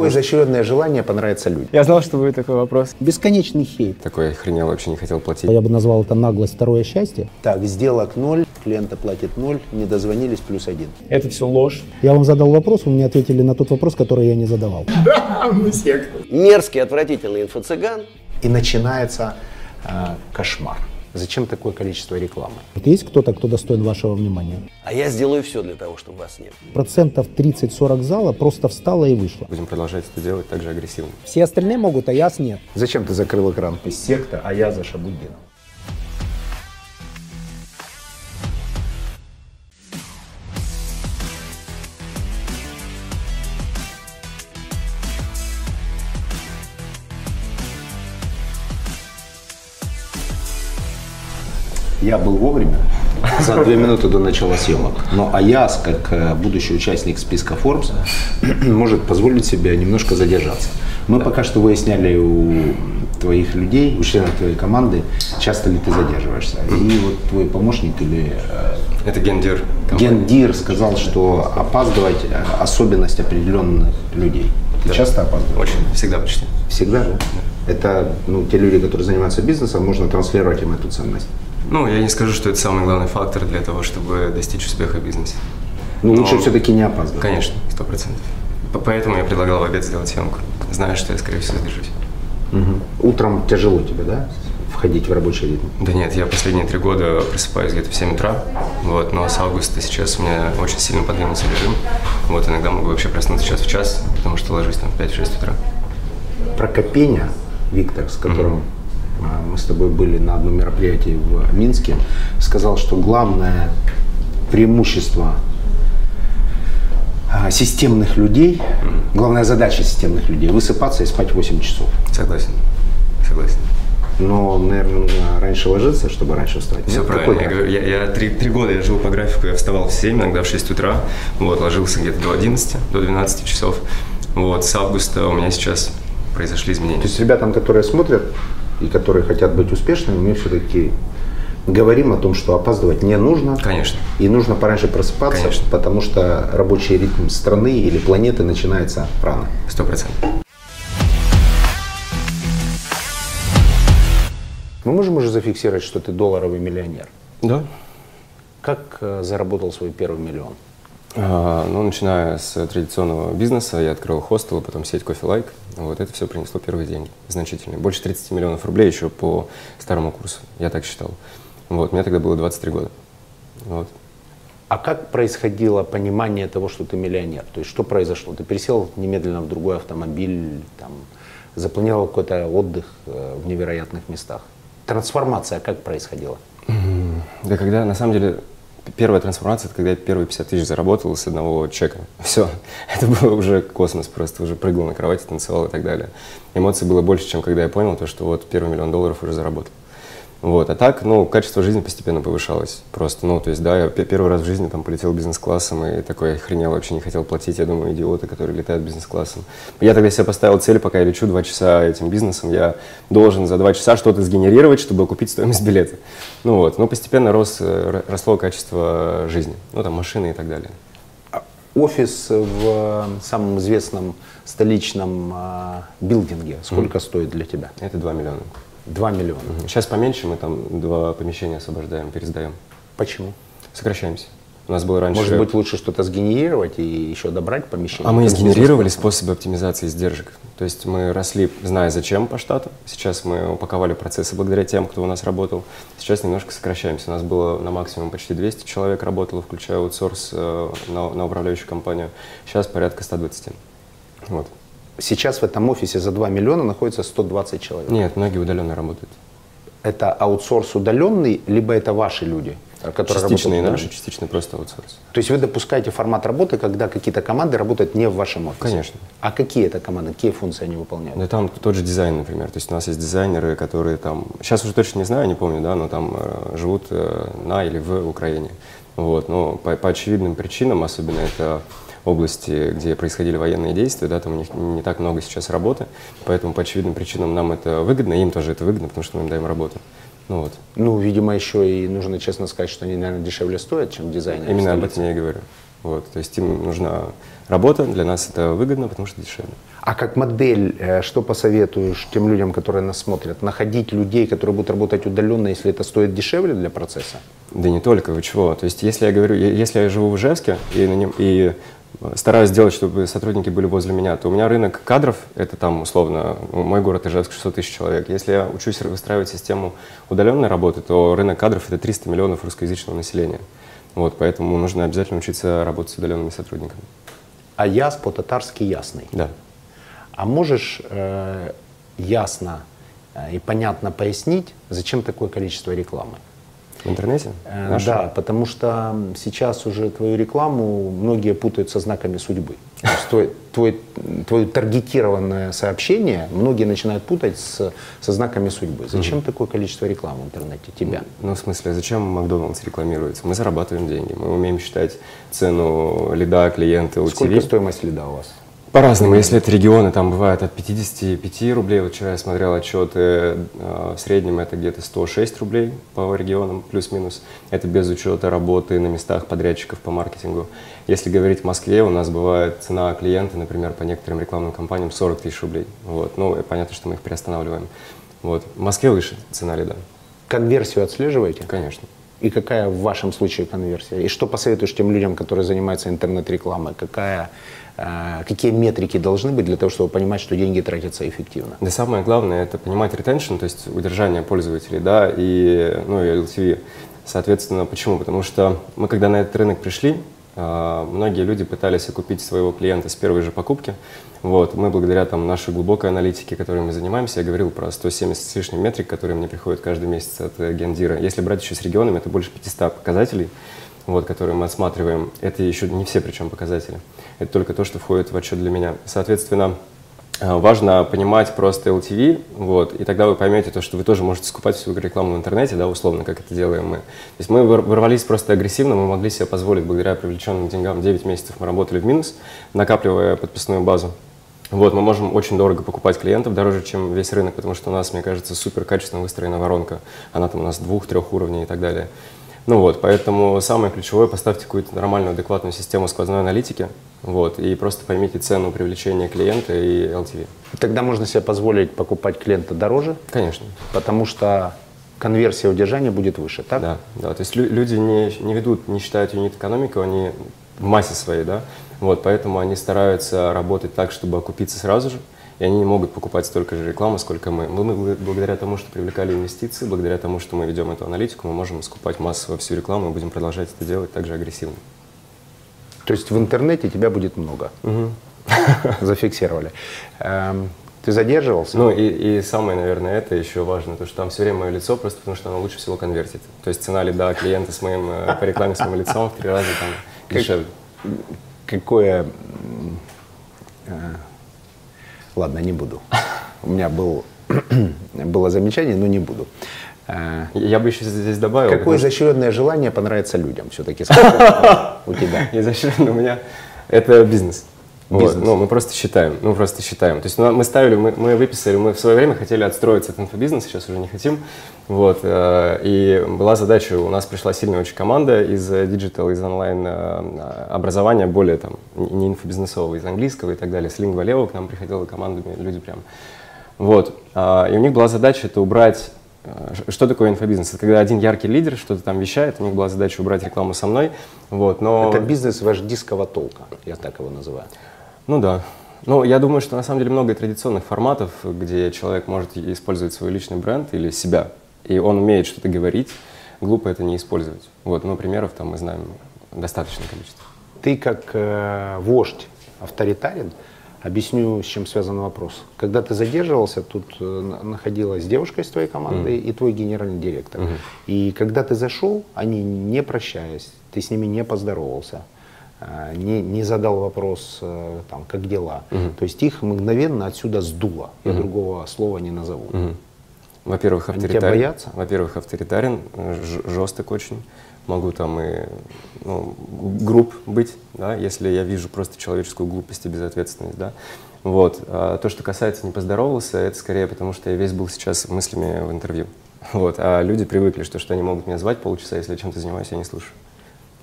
Какое изощренное желание понравиться людям? Я знал, что будет такой вопрос. Бесконечный хейт. Такой охренел, вообще не хотел платить. Я бы назвал это наглость второе счастье. Так, сделок ноль, клиента платит ноль, не дозвонились, плюс один. Это все ложь. Я вам задал вопрос, вы мне ответили на тот вопрос, который я не задавал. мерзкий, отвратительный инфо-цыган. И начинается э, кошмар. Зачем такое количество рекламы? Вот есть кто-то, кто достоин вашего внимания? А я сделаю все для того, чтобы вас нет. Процентов 30-40 зала просто встала и вышла. Будем продолжать это делать так же агрессивно. Все остальные могут, а яс нет. Зачем ты закрыл экран? Секта, а я за Шабуддином. Я был вовремя, за две минуты до начала съемок. Но Аяс, как э, будущий участник списка Forbes, может позволить себе немножко задержаться. Мы пока что выясняли у твоих людей, у членов твоей команды, часто ли ты задерживаешься. И вот твой помощник или э, Это гендир. гендир сказал, что опаздывать э, особенность определенных людей. Ты Да. часто опаздываешь? Очень, всегда почти. Всегда, да? Это ну, те люди, которые занимаются бизнесом, можно транслировать им эту ценность. Ну, я не скажу, что это самый главный фактор для того, чтобы достичь успеха в бизнесе. Ну, Но- лучше все-таки не опаздывать. Конечно, сто процентов. Поэтому я предлагал в обед сделать съемку, зная, что я, скорее всего, задержусь. Мгм. Утром тяжело тебе, да, входить в рабочий ритм? Да нет, я последние три года просыпаюсь где-то в 7 утра, вот, но с августа сейчас у меня очень сильно подвинулся режим. Вот, иногда могу вообще проснуться час в час, потому что ложусь там в 5-6 утра. Про Копеня, Виктор, с которым а, мы с тобой были на одном мероприятии в Минске, сказал, что главное преимущество а, системных людей, главная задача системных людей – высыпаться и спать 8 часов. Согласен, согласен. Но, наверное, раньше ложиться, чтобы раньше встать. Все Нет? правильно. Я, говорю, я, я три, три года я жил по графику, я вставал в 7, иногда в 6 утра, вот, ложился где-то до 11, до 12 часов. Вот, с августа у меня сейчас произошли изменения. То есть ребятам, которые смотрят и которые хотят быть успешными, мы все-таки говорим о том, что опаздывать не нужно. Конечно. И нужно пораньше просыпаться, Конечно. потому что рабочий ритм страны или планеты начинается рано. Сто процентов. Мы можем уже зафиксировать, что ты долларовый миллионер. Да. Как э, заработал свой первый миллион? А, ну, начиная с традиционного бизнеса, я открыл хостел, а потом сеть Кофе Лайк. Вот это все принесло первые деньги, значительные. Больше 30 миллионов рублей еще по старому курсу, я так считал. Вот, мне тогда было 23 года. Вот. А как происходило понимание того, что ты миллионер? То есть что произошло? Ты пересел немедленно в другой автомобиль, там, запланировал какой-то отдых э, в невероятных местах. Трансформация как происходила? Да когда, на самом деле, первая трансформация, это когда я первые 50 тысяч заработал с одного чека. Все. Это было уже космос, просто уже прыгал на кровати, танцевал и так далее. Эмоций было больше, чем когда я понял, то, что вот первый миллион долларов уже заработал. Вот. А так, ну, качество жизни постепенно повышалось. Просто, ну, то есть, да, я пе- первый раз в жизни там полетел бизнес-классом и такой охренел, вообще не хотел платить. Я думаю, идиоты, которые летают бизнес-классом. Я тогда себе поставил цель, пока я лечу два часа этим бизнесом, я должен за два часа что-то сгенерировать, чтобы купить стоимость билета. Ну вот, но постепенно рос, э, росло качество жизни. Ну, там, машины и так далее. Офис в э, самом известном столичном э, билдинге сколько стоит для тебя? Это 2 миллиона. 2 миллиона. Сейчас поменьше, мы там два помещения освобождаем, пересдаем. Почему? Сокращаемся. У нас было раньше... Может быть, лучше что-то сгенерировать и еще добрать помещение? А мы сгенерировали способы оптимизации издержек. То есть мы росли, зная зачем по штату. Сейчас мы упаковали процессы благодаря тем, кто у нас работал. Сейчас немножко сокращаемся. У нас было на максимум почти 200 человек работало, включая аутсорс э, на, на управляющую компанию. Сейчас порядка 120. Вот. Сейчас в этом офисе за 2 миллиона находится 120 человек. Нет, многие удаленно работают. Это аутсорс удаленный, либо это ваши люди, которые Частично и работают наши, удаленно? частично просто аутсорс. То есть вы допускаете формат работы, когда какие-то команды работают не в вашем офисе? Конечно. А какие это команды, какие функции они выполняют? Да там тот же дизайн, например. То есть у нас есть дизайнеры, которые там, сейчас уже точно не знаю, не помню, да, но там э, живут э, на или в Украине. Вот, но по, по очевидным причинам, особенно это области, где происходили военные действия, да, там у них не так много сейчас работы, поэтому по очевидным причинам нам это выгодно, им тоже это выгодно, потому что мы им даем работу. Ну вот, Ну, видимо, еще и нужно честно сказать, что они, наверное, дешевле стоят, чем дизайнеры. именно об этом я и говорю. Вот, то есть им нужна работа, для нас это выгодно, потому что дешевле. А как модель, э, что посоветуешь тем людям, которые нас смотрят? Находить людей, которые будут работать удаленно, если это стоит дешевле для процесса? Да не только, вы чего. То есть если я говорю, если я живу в Ижевске и, на нем, и стараюсь сделать, чтобы сотрудники были возле меня, то у меня рынок кадров, это там условно, ну, мой город Ижевск 600 тысяч человек. Если я учусь выстраивать систему удаленной работы, то рынок кадров это 300 миллионов русскоязычного населения. Вот, поэтому нужно обязательно учиться работать с удаленными сотрудниками. А яс по-татарски ясный. Да. А можешь э, ясно э, и понятно пояснить, зачем такое количество рекламы? В интернете? Э? Да, потому что сейчас уже твою рекламу многие путают со знаками судьбы. То есть твой, твой, твое таргетированное сообщение многие начинают путать с, со знаками судьбы. Зачем такое количество рекламы в интернете тебя? Ну, в смысле, зачем Макдональдс рекламируется? Мы зарабатываем деньги, мы умеем считать цену лида, клиента, Сколько LTV. стоимость лида у вас? По-разному. Если это регионы, там бывает от 55 рублей. Вот вчера я смотрел отчеты, э, в среднем это где-то 106 рублей по регионам, плюс-минус. Это без учета работы на местах подрядчиков по маркетингу. Если говорить в Москве, у нас бывает цена клиента, например, по некоторым рекламным компаниям 40 тысяч рублей. Вот. Ну, понятно, что мы их приостанавливаем. Вот. В Москве выше цена лида, Конверсию отслеживаете? конечно. И какая в вашем случае конверсия? И что посоветуешь тем людям, которые занимаются интернет-рекламой? Какая, какие метрики должны быть для того, чтобы понимать, что деньги тратятся эффективно? Да самое главное это понимать retention, то есть удержание пользователей, да, и, ну, и LTV. Соответственно, почему? Потому что мы, когда на этот рынок пришли, а, многие люди пытались окупить своего клиента с первой же покупки. Вот, мы благодаря там, нашей глубокой аналитике, которой мы занимаемся, я говорил про 170 с лишним метрик, которые мне приходят каждый месяц от э, Гендира. Если брать еще с регионами, это больше 500 показателей, вот, которые мы отсматриваем. Это еще не все причем показатели. Это только то, что входит в отчет для меня. Соответственно, э, важно понимать просто LTV, вот, и тогда вы поймете то, что вы тоже можете скупать всю рекламу в интернете, да, условно, как это делаем мы. То есть мы вор- ворвались просто агрессивно, мы могли себе позволить, благодаря привлеченным деньгам, 9 месяцев мы работали в минус, накапливая подписную базу. Вот, мы можем очень дорого покупать клиентов, дороже, чем весь рынок, потому что у нас, мне кажется, супер качественно выстроена воронка. Она там у нас двух-трех уровней и так далее. Ну вот, поэтому самое ключевое, поставьте какую-то нормальную, адекватную систему сквозной аналитики, вот, и просто поймите цену привлечения клиента и LTV. Тогда можно себе позволить покупать клиента дороже, Конечно, потому что конверсия удержания будет выше, так? да, да, то есть лю- люди не, не ведут, не считают юнит экономику, они в массе своей, да, вот, поэтому они стараются работать так, чтобы окупиться сразу же, и они не могут покупать столько же рекламы, сколько мы. Мы, мы благодаря тому, что привлекали инвестиции, благодаря тому, что мы ведем эту аналитику, мы можем скупать массово всю рекламу и будем продолжать это делать также агрессивно. То есть в интернете тебя будет много. Зафиксировали. Эм, Ты задерживался? Ну и, и самое, наверное, это еще важно, то, что там все время мое лицо, просто потому что оно лучше всего конвертит. То есть цена лида клиента с моим, э, по рекламе с моим лицом в три раза там дешевле. Какое... э, Ладно, не буду. У меня был, было замечание, но не буду. Э, Я бы еще здесь добавил. Какое изощренное желание понравится людям все-таки у тебя? изощренно у меня это бизнес. Вот, Бизнес. ну, мы просто считаем, ну, просто считаем. То есть ну, мы ставили, мы, мы выписали, мы в свое время хотели отстроиться от инфобизнеса, сейчас уже не хотим. Вот, э, и была задача, у нас пришла сильная очень команда из э, digital, из онлайн э, образования, более там, не не инфобизнесового, из английского и так далее. С LinguaLeo к нам приходила командами, люди прям. Вот, а, и у них была задача это убрать э, что такое инфобизнес? Это когда один яркий лидер что-то там вещает, у них была задача убрать рекламу со мной, вот, но... Это бизнес вождистского толка, я так его называю. Ну да. Ну, я думаю, что на самом деле много традиционных форматов, где человек может использовать свой личный бренд или себя, и он умеет что-то говорить, глупо это не использовать. Вот, ну, примеров там мы знаем достаточное количество. Ты как э, вождь авторитарен, объясню, с чем связан вопрос. Когда ты задерживался, тут э, на- находилась девушка из твоей команды и твой генеральный директор. И когда ты зашел, они не прощаясь, ты с ними не поздоровался, э, не, не задал вопрос, э, там, как дела. То есть их мгновенно отсюда сдуло. Я другого слова не назову. Во-первых, Они тебя авторитарен. Во-первых, авторитарен, жесток очень. Могу там и ну, груб быть, да, если я вижу просто человеческую глупость и безответственность, да. Вот. А то, что касается не поздоровался, это скорее потому, что я весь был сейчас мыслями в интервью. Вот. А люди привыкли, что, что они могут меня звать полчаса, если я чем-то занимаюсь, я не слушаю.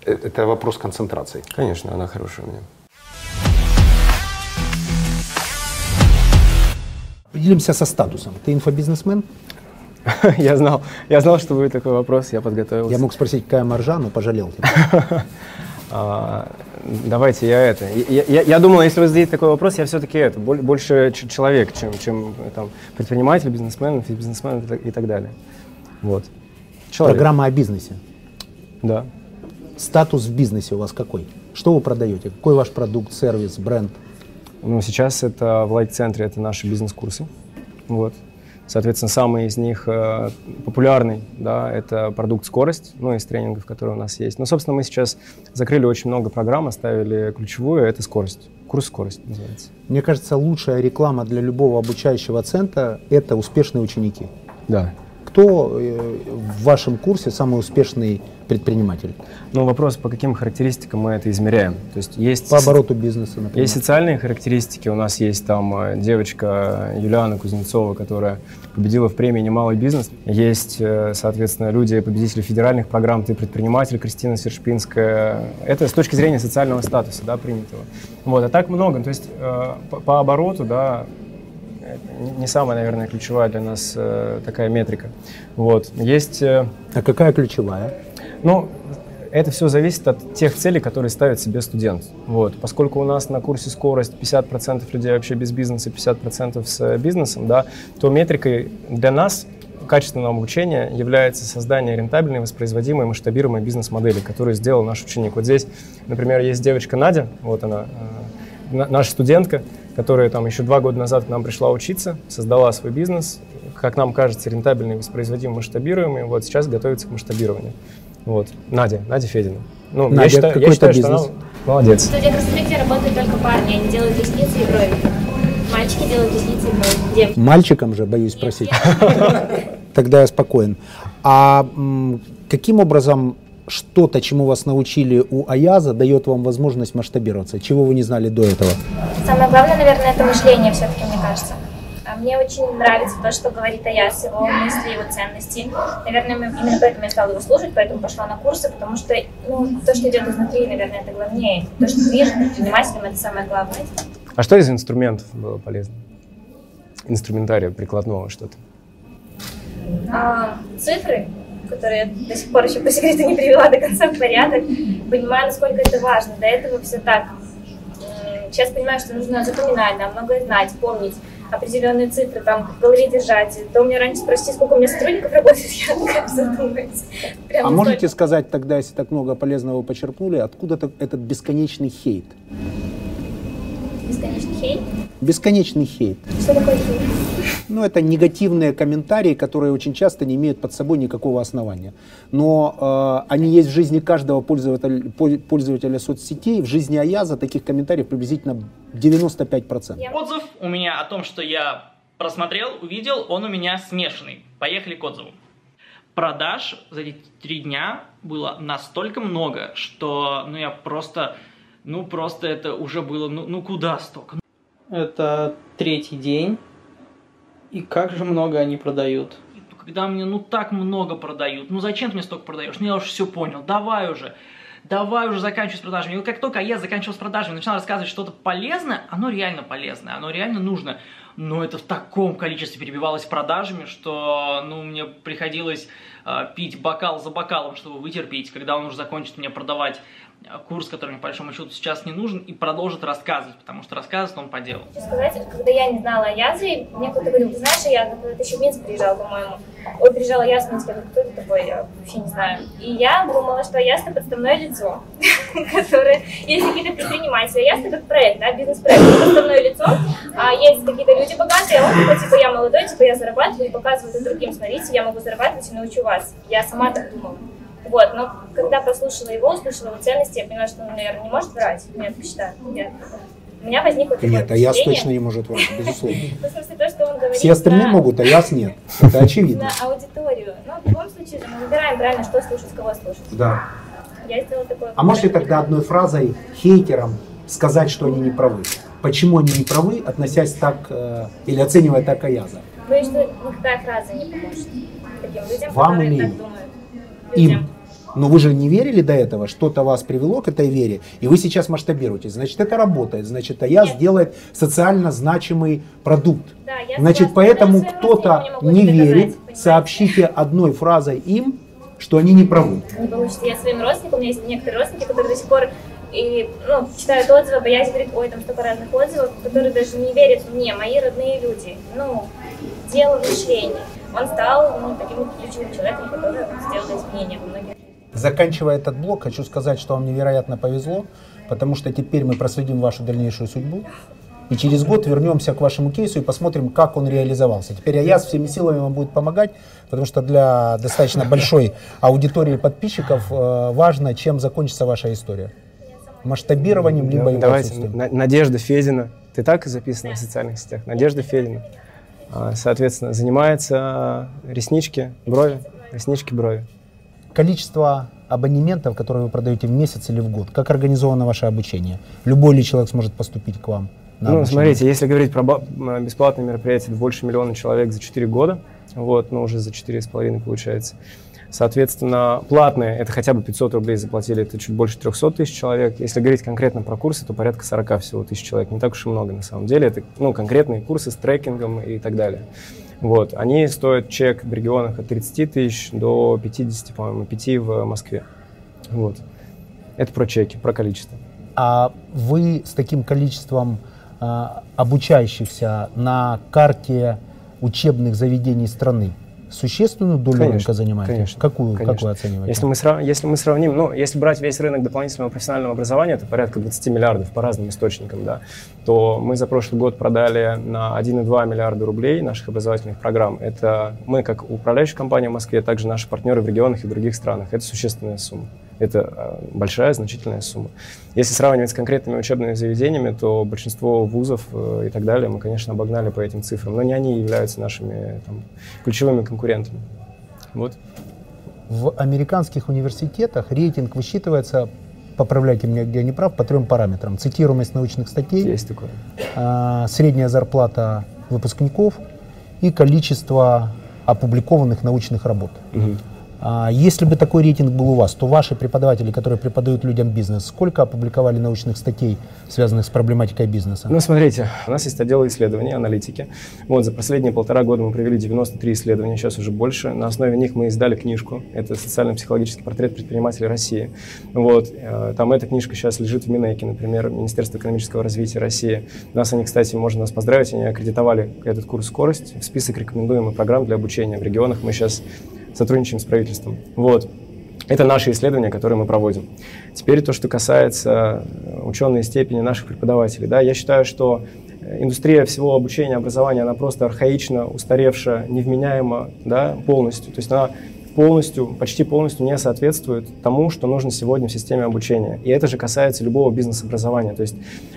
Э, Это вопрос концентрации. Конечно, она хорошая у меня. Определимся со статусом. Ты инфобизнесмен? Я знал, я знал, что будет такой вопрос, я подготовился. Я мог спросить, какая маржа, но пожалел. А, давайте я это. Я, я- я думал, если вы зададите такой вопрос, я все-таки это боль- больше человек, чем, чем там, предприниматель, бизнесмен, бизнесмен и так, и так далее. Вот. Человек. Программа о бизнесе. Да. Статус в бизнесе у вас какой? Что вы продаете? Какой ваш продукт, сервис, бренд? Ну, сейчас это в лайк-центре, это наши бизнес-курсы. Вот. Соответственно, самый из них э, популярный, да, это продукт «Скорость», ну, из тренингов, которые у нас есть. Но, собственно, мы сейчас закрыли очень много программ, оставили ключевую, это «Скорость». Курс «Скорость» называется. Мне кажется, лучшая реклама для любого обучающего центра – это успешные ученики. Да. Кто э, в вашем курсе самый успешный предприниматель? Но вопрос, по каким характеристикам мы это измеряем. То есть есть, По обороту бизнеса, например. есть социальные характеристики. У нас есть там э, девочка Юлиана Кузнецова, которая победила в премии «Немалый бизнес». Есть, э, соответственно, люди, победители федеральных программ «Ты предприниматель» Кристина Сершпинская. Это с точки зрения социального статуса, да, принятого. Вот, а так много. То есть по, по обороту, да, не- самая, наверное, ключевая для нас э, такая метрика. Вот. Есть э, А какая ключевая? ну, это все зависит от тех целей, которые ставит себе студент. Вот. Поскольку у нас на курсе скорость 50% людей вообще без бизнеса, 50% с э, бизнесом, да, то метрикой для нас качественного обучения является создание рентабельной, воспроизводимой, масштабируемой бизнес-модели, которую сделал наш ученик. Вот здесь, например, есть девочка Надя, вот она, на- наша студентка, которая там еще два года назад к нам пришла учиться, создала свой бизнес, как нам кажется, рентабельный, воспроизводимый, масштабируемый. Вот сейчас готовится к масштабированию. Вот. Надя, Надя Федина. Ну, Надя, я считаю, я какой-то считаю, что она бизнес? молодец. В студии красоты работают только парни, они делают ресницы и брови. Мальчики делают ресницы и брови. Девочки. Мальчикам же, боюсь спросить. Тогда я спокоен. А каким образом что-то, чему вас научили у Аяза, дает вам возможность масштабироваться? Чего вы не знали до этого? Самое главное, наверное, это мышление все-таки, мне кажется. А Мне очень нравится то, что говорит Аяс, его мысли, его ценности. Наверное, именно поэтому я стала его слушать, поэтому пошла на курсы, потому что ну, то, что идет изнутри, наверное, это главнее. То, что движет предпринимателем, это самое главное. А что из инструментов было полезно? Инструментария прикладного что-то. А, цифры, которые я до сих пор еще по секрету не привела до конца в порядок, понимаю, насколько это важно. До этого все так. Сейчас понимаю, что нужно запоминать, нам многое знать, помнить определенные цифры, там, в голове держать. То у меня раньше спросили, сколько у меня сотрудников работает, я такая задумаюсь. Прям А можете сказать тогда, если так много полезного почерпнули, откуда этот бесконечный хейт? Бесконечный хейт? Бесконечный хейт. Что такое хейт? Ну, это негативные комментарии, которые очень часто не имеют под собой никакого основания. Но э, они есть в жизни каждого пользователя, пол- пользователя соцсетей. В жизни Аяза таких комментариев приблизительно 95%. Я- Отзыв у меня о том, что я просмотрел, увидел, он у меня смешанный. Поехали к отзыву. Продаж за эти три дня было настолько много, что ну я просто, ну просто это уже было, ну, ну куда столько? Это третий день. И как же много они продают? Когда мне ну так много продают, ну зачем ты мне столько продаешь? Ну я уже все понял, давай уже. Давай уже заканчивай с продажами. И вот как только я заканчивал с продажами, начинал рассказывать что-то полезное, оно реально полезное, оно реально нужно. Но это в таком количестве перебивалось продажами, что ну, мне приходилось э, пить бокал за бокалом, чтобы вытерпеть, когда он уже закончит мне продавать курс, который мне по большому счету сейчас не нужен, и продолжит рассказывать, потому что рассказывает он по делу. Хочу сказать, когда я не знала Аязы, мне кто-то говорил, ты знаешь, я когда-то еще в Минск приезжал, по-моему. Ой, приезжала я в Минск, я говорю, кто это такой, я вообще не знаю. И я думала, что это подставное лицо, которое, есть какие-то предприниматели, это как проект, да, бизнес-проект, подставное лицо, а есть какие-то люди богатые, а он такой, типа, я молодой, типа, я зарабатываю и показываю другим, смотрите, я могу зарабатывать и научу вас. Я сама так думала. Вот, но когда послушала его, услышала его ценности, я поняла, что он, наверное, не может врать. Я так считаю. Я- У меня возникло такое Нет, Аяз впечатление. точно не может врать, безусловно. Ну, в смысле, то, что он говорит Все остальные могут, Аяз нет. Это очевидно. на аудиторию. Но в любом случае же мы выбираем правильно, что слушать, кого слушать. Да. Я сделала такое. А можете тогда одной фразой хейтерам сказать, что они не правы? Почему они не правы, относясь так э, или оценивая так Аяза? Боюсь, что никакая фраза не поможет таким людям, Вам которые или так им? думают. Им. Но вы же не верили до этого, что-то вас привело к этой вере, и вы сейчас масштабируете. Значит, это работает. Значит, АЯС Нет. делает социально значимый продукт. Да, Значит, поэтому кто-то не это верит, понимаете? сообщите одной фразой им, что они не правы. не получится. Я своим родственникам, у меня есть некоторые родственники, которые до сих пор и, ну, читают отзывы, боясь говорить, ой, там столько разных отзывов, которые даже не верят мне, мои родные люди. Ну, дело в мышлении. Он стал ну, таким ключевым человеком, который сделал изменения во многих Заканчивая этот блок, хочу сказать, что вам невероятно повезло, потому что теперь мы проследим вашу дальнейшую судьбу. И через год вернемся к вашему кейсу и посмотрим, как он реализовался. Теперь Аяс всеми силами вам будет помогать, потому что для достаточно большой аудитории подписчиков э, важно, чем закончится ваша история. Масштабированием, либо его Давайте, Надежда Федина. Ты так и записана в социальных сетях? Надежда Федина. А, Соответственно, занимается реснички, брови, реснички, брови. Количество абонементов, которые вы продаете в месяц или в год, как организовано ваше обучение? Любой ли человек сможет поступить к вам? на Ну, обучение? смотрите, если говорить про бесплатные мероприятия, больше миллиона человек за 4 года, вот, ну, уже за 4,5 получается. Соответственно, платные, это хотя бы 500 рублей заплатили, это чуть больше 300 тысяч человек. Если говорить конкретно про курсы, то порядка 40 всего тысяч человек. Не так уж и много на самом деле. Это ну, конкретные курсы с трекингом и так далее. Вот. Они стоят чек в регионах от 30 тысяч до 50, по-моему, 5 в Москве. Вот. Это про чеки, про количество. А вы с таким количеством а, обучающихся на карте учебных заведений страны существенную долю Конечно, рынка занимаете? конечно, Какую, как конечно. вы оцениваете? Если мы, срав- если мы сравним, ну, если брать весь рынок дополнительного профессионального образования, это порядка 20 миллиардов по разным источникам, да, то мы за прошлый год продали на 1,2 миллиарда рублей наших образовательных программ. Это мы, как управляющая компания в Москве, а также наши партнеры в регионах и других странах. Это существенная сумма. Это э, большая, значительная сумма. Если сравнивать с конкретными учебными заведениями, то большинство вузов э, и так далее мы, конечно, обогнали по этим цифрам, но не они являются нашими там, ключевыми конкурентами. Вот. В американских университетах рейтинг высчитывается, поправляйте меня, где я не прав, по трем параметрам. Цитируемость научных статей, Есть такое. а, средняя зарплата выпускников и количество опубликованных научных работ. Мгм. А Если бы такой рейтинг был у вас, то ваши преподаватели, которые преподают людям бизнес, сколько опубликовали научных статей, связанных с проблематикой бизнеса? Ну, смотрите, у нас есть отдел исследований, аналитики. Вот, за последние полтора года мы провели 93 исследования, сейчас уже больше. На основе них мы издали книжку. Это «Социально-психологический портрет предпринимателей России». Вот, э, там эта книжка сейчас лежит в Минэке, например, Министерство экономического развития России. Нас они, кстати, можно нас поздравить, они аккредитовали этот курс «Скорость» в список рекомендуемых программ для обучения. В регионах мы сейчас сотрудничаем с правительством. Вот. Это наши исследования, которые мы проводим. Теперь то, что касается э, ученой степени наших преподавателей. Да, я считаю, что э, индустрия всего обучения, образования, она просто архаична, устаревшая, невменяема да, полностью. То есть она полностью, почти полностью не соответствует тому, что нужно сегодня в системе обучения. И это же касается любого бизнес-образования. То есть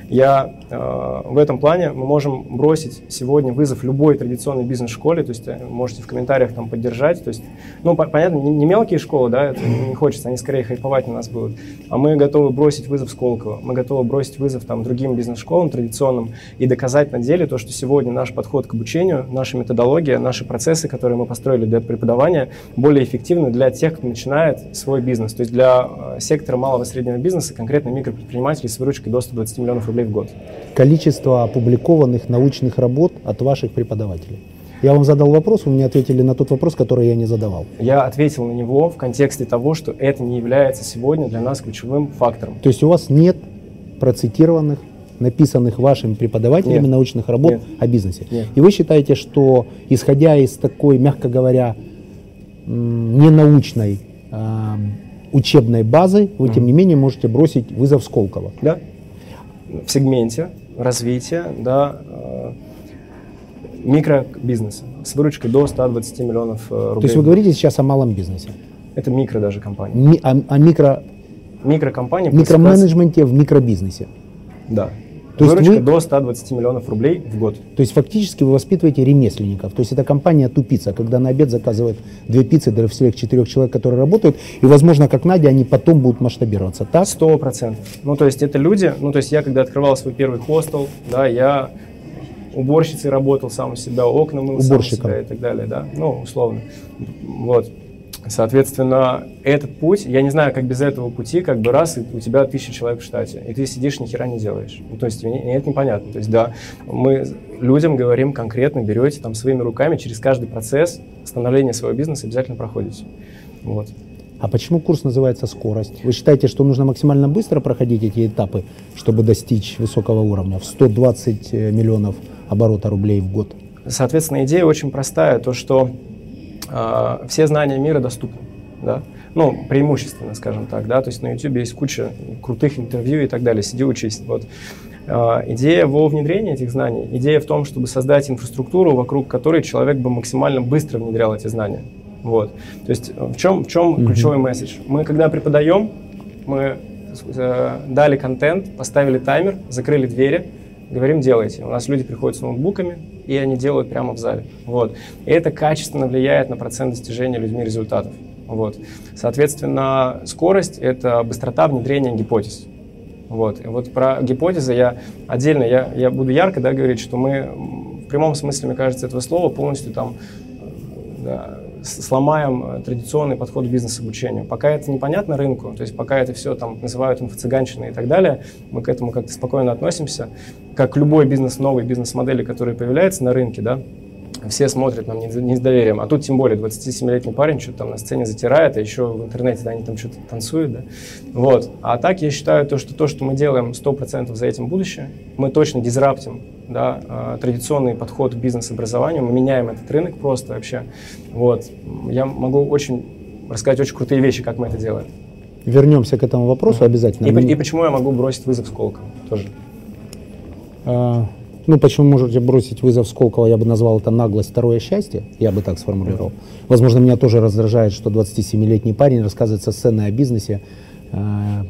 я э, в этом плане мы можем бросить сегодня вызов любой традиционной бизнес-школе, то есть э, можете в комментариях там поддержать. То есть, ну, по- понятно, не, не мелкие школы, да, это не хочется, они скорее хайповать на нас будут. А мы готовы бросить вызов Сколково, мы готовы бросить вызов там другим бизнес-школам традиционным и доказать на деле то, что сегодня наш подход к обучению, наша методология, наши процессы, которые мы построили для преподавания, более эффективны для тех, кто начинает свой бизнес. То есть для э, сектора малого и среднего бизнеса, конкретно микропредпринимателей с выручкой до 120 миллионов рублей в год. Количество опубликованных научных работ от ваших преподавателей. Я вам задал вопрос, вы мне ответили на тот вопрос, который я не задавал. Я ответил на него в контексте того, что это не является сегодня для нас ключевым фактором. То есть у вас нет процитированных, написанных вашими преподавателями Нет. научных работ Нет. о бизнесе. Нет. И вы считаете, что исходя из такой, мягко говоря, ненаучной ам, учебной базы, вы тем не менее можете бросить вызов Сколково. Да? В сегменте развития да, э, микробизнеса с выручкой до 120 миллионов э, рублей. То есть вы говорите сейчас о малом бизнесе, Это микро даже компания. Ми- о, о микро, Микрокомпания. микроменеджменте в микробизнесе. Да. То есть Выручка вы- до 120 миллионов рублей в год. То есть фактически вы воспитываете ремесленников. То есть это компания тупица, когда на обед заказывают две пиццы для всех четырех человек, которые работают, и, возможно, как Надя, они потом будут масштабироваться. Так? Сто процентов. Ну, то есть это люди, ну, то есть я когда открывал свой первый хостел, да, я уборщицей работал сам у себя, окна мыл сам у Уборщиком. себя и так далее, да, ну, условно. Вот. Соответственно, этот путь, я не знаю, как без этого пути, как бы раз, и у тебя тысяча человек в штате, и ты сидишь, ни хера не делаешь. Ну, то есть, мне это непонятно. То есть, да, мы людям говорим конкретно, берете там своими руками, через каждый процесс становления своего бизнеса обязательно проходите. Вот. А почему курс называется «Скорость»? Вы считаете, что нужно максимально быстро проходить эти этапы, чтобы достичь высокого уровня в 120 э, миллионов оборота рублей в год? Соответственно, идея очень простая, то, что э, все знания мира доступны, да, ну, преимущественно, скажем так, да, то есть на YouTube есть куча крутых интервью и так далее, сиди учись, вот. Э, идея во внедрении этих знаний, идея в том, чтобы создать инфраструктуру, вокруг которой человек бы максимально быстро внедрял эти знания. Вот. То есть в чем, в чем mm-hmm. ключевой месседж? Мы когда преподаем, мы э, дали контент, поставили таймер, закрыли двери, говорим делайте. У нас люди приходят с ноутбуками, и они делают прямо в зале. Вот. И это качественно влияет на процент достижения людьми результатов. Вот. Соответственно, скорость – это быстрота внедрения гипотез. Вот. И вот про гипотезы я отдельно, я, я буду ярко да, говорить, что мы в прямом смысле, мне кажется, этого слова полностью там э, да, сломаем э, традиционный подход к бизнес-обучению. Пока это непонятно рынку, то есть пока это все там называют инфо-цыганщиной и так далее, мы к этому как-то спокойно относимся. Как любой бизнес, новый бизнес-модели, который появляется на рынке, да, все смотрят нам не с доверием. А тут тем более 27-летний парень что-то там на сцене затирает, а еще в интернете да, они там что-то танцуют. Да? Вот. А так я считаю, то, что то, что мы делаем 100% за этим будущее, мы точно дизраптим да, а, традиционный подход к бизнес-образованию, мы меняем этот рынок просто вообще. Вот. Я могу очень рассказать очень крутые вещи, как мы это делаем. Вернемся к этому вопросу обязательно. И, и почему я могу бросить вызов Сколково тоже. А, ну, почему можете бросить вызов Сколково, я бы назвал это наглость, второе счастье, я бы так сформулировал. Возможно, меня тоже раздражает, что 27-летний парень рассказывает со сцены о бизнесе, а,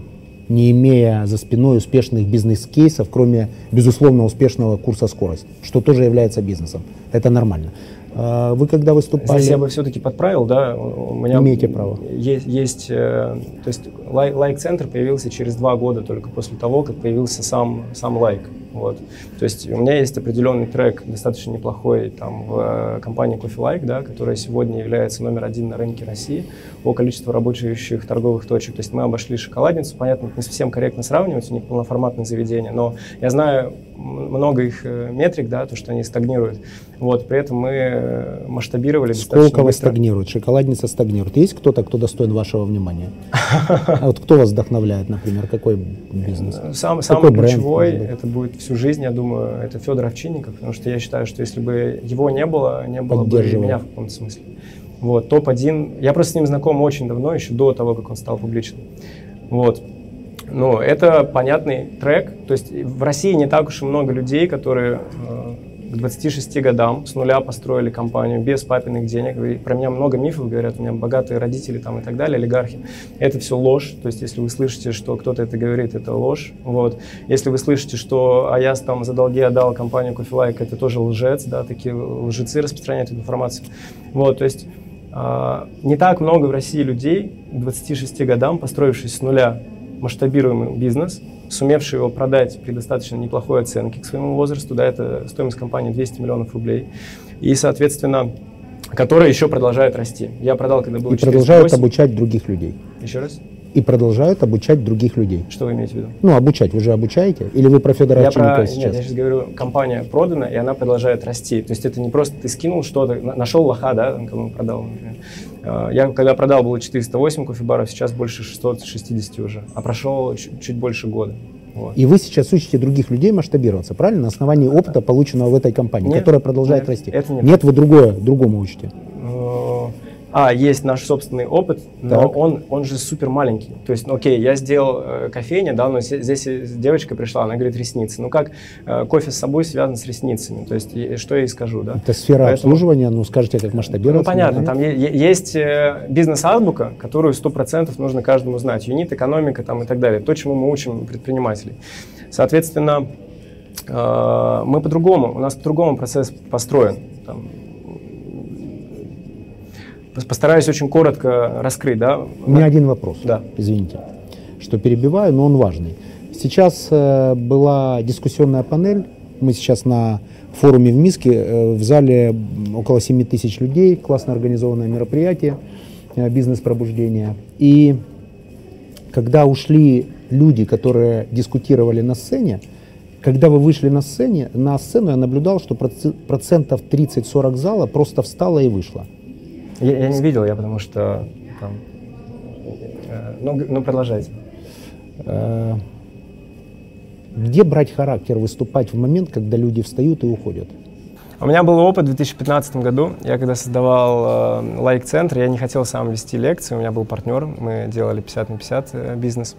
не имея за спиной успешных бизнес-кейсов, кроме, безусловно, успешного курса «Скорость», что тоже является бизнесом. Это нормально. А вы когда выступали... Здесь я бы все-таки подправил, да, у меня... Имеете право. Есть, есть э, то есть лайк-центр появился через два года только после того, как появился сам, сам лайк. Вот. То есть у меня есть определенный трек, достаточно неплохой, там, в э, компании Coffee Like, да, которая сегодня является номер один на рынке России по количеству работающих торговых точек. То есть мы обошли шоколадницу, понятно, не совсем корректно сравнивать, у них полноформатное заведение, но я знаю много их э, метрик, да, то, что они стагнируют. Вот, при этом мы э, масштабировали Сколько стагнирует? Шоколадница стагнирует. Есть кто-то, кто достоин вашего внимания? А вот кто вас вдохновляет, например, какой бизнес? Сам, самый ключевой, это будет всю жизнь, я думаю, это Федор Овчинников, потому что я считаю, что если бы его не было, не было бы меня в каком-то смысле. Вот, топ-1. Я просто с ним знаком очень давно, еще до того, как он стал публичным. Вот. Ну, это понятный трек. То есть в России не так уж и много людей, которые э, к 26 годам с нуля построили компанию без папиных денег. И про меня много мифов говорят, у меня богатые родители там и так далее, олигархи. Это все ложь. То есть если вы слышите, что кто-то это говорит, это ложь. Вот. Если вы слышите, что а я там за долги отдал компанию Coffee это тоже лжец, да, такие лжецы распространяют эту информацию. Вот, то есть э, не так много в России людей к 26 годам, построившись с нуля масштабируемый бизнес, сумевший его продать при достаточно неплохой оценке к своему возрасту, да, это стоимость компании 200 миллионов рублей, и, соответственно, которая еще продолжает расти. Я продал, когда был И продолжает обучать других людей. Еще раз? и продолжают обучать других людей. Что вы имеете в виду? Ну, обучать. Вы же обучаете? Или вы про Федора я про... сейчас? Нет, я сейчас говорю, компания продана, и она продолжает расти. То есть это не просто ты скинул что-то, нашел лоха, да, кому продал, например. А, я когда продал, было 408 кофебаров, сейчас больше 660 уже, а прошел чуть, чуть больше года. Вот. И вы сейчас учите других людей масштабироваться, правильно? На основании опыта, полученного в этой компании, нет, которая продолжает нет, расти. Это нет. нет, вы другое, другому учите. А, есть наш собственный опыт, но он, он же супер маленький. То есть, ну, окей, я сделал э, кофейня, да, но здесь девочка пришла, она говорит ресницы. Ну как э, кофе с собой связан с ресницами? То есть, и, что я ей скажу, да? Это сфера Поэтому, обслуживания, ну скажите, как масштабироваться? Ну понятно, там есть э, бизнес-азбука, которую 100% нужно каждому знать. Юнит, экономика там и так далее. То, чему мы учим предпринимателей. Соответственно, э, мы по-другому, у нас по-другому процесс построен. Там, Постараюсь очень коротко раскрыть, да? Меня один вопрос, да. извините, что перебиваю, но он важный. Сейчас э, была дискуссионная панель, мы сейчас на форуме в Миске, э, в зале около 7 тысяч людей, классно организованное мероприятие. э, бизнес-пробуждения. И когда ушли люди, которые дискутировали на сцене, когда вы вышли на, сцене, на сцену, я наблюдал, что проц- процентов 30-40 зала просто встала и вышла. Я, я не видел, я потому что там... э, ну, ну, продолжайте. Э, Где брать характер выступать в момент, когда люди встают и уходят? У меня был опыт в 2015 году. Я когда создавал э, лайк-центр, я не хотел сам вести лекции, у меня был партнер, мы делали 50 на 50 э, бизнес.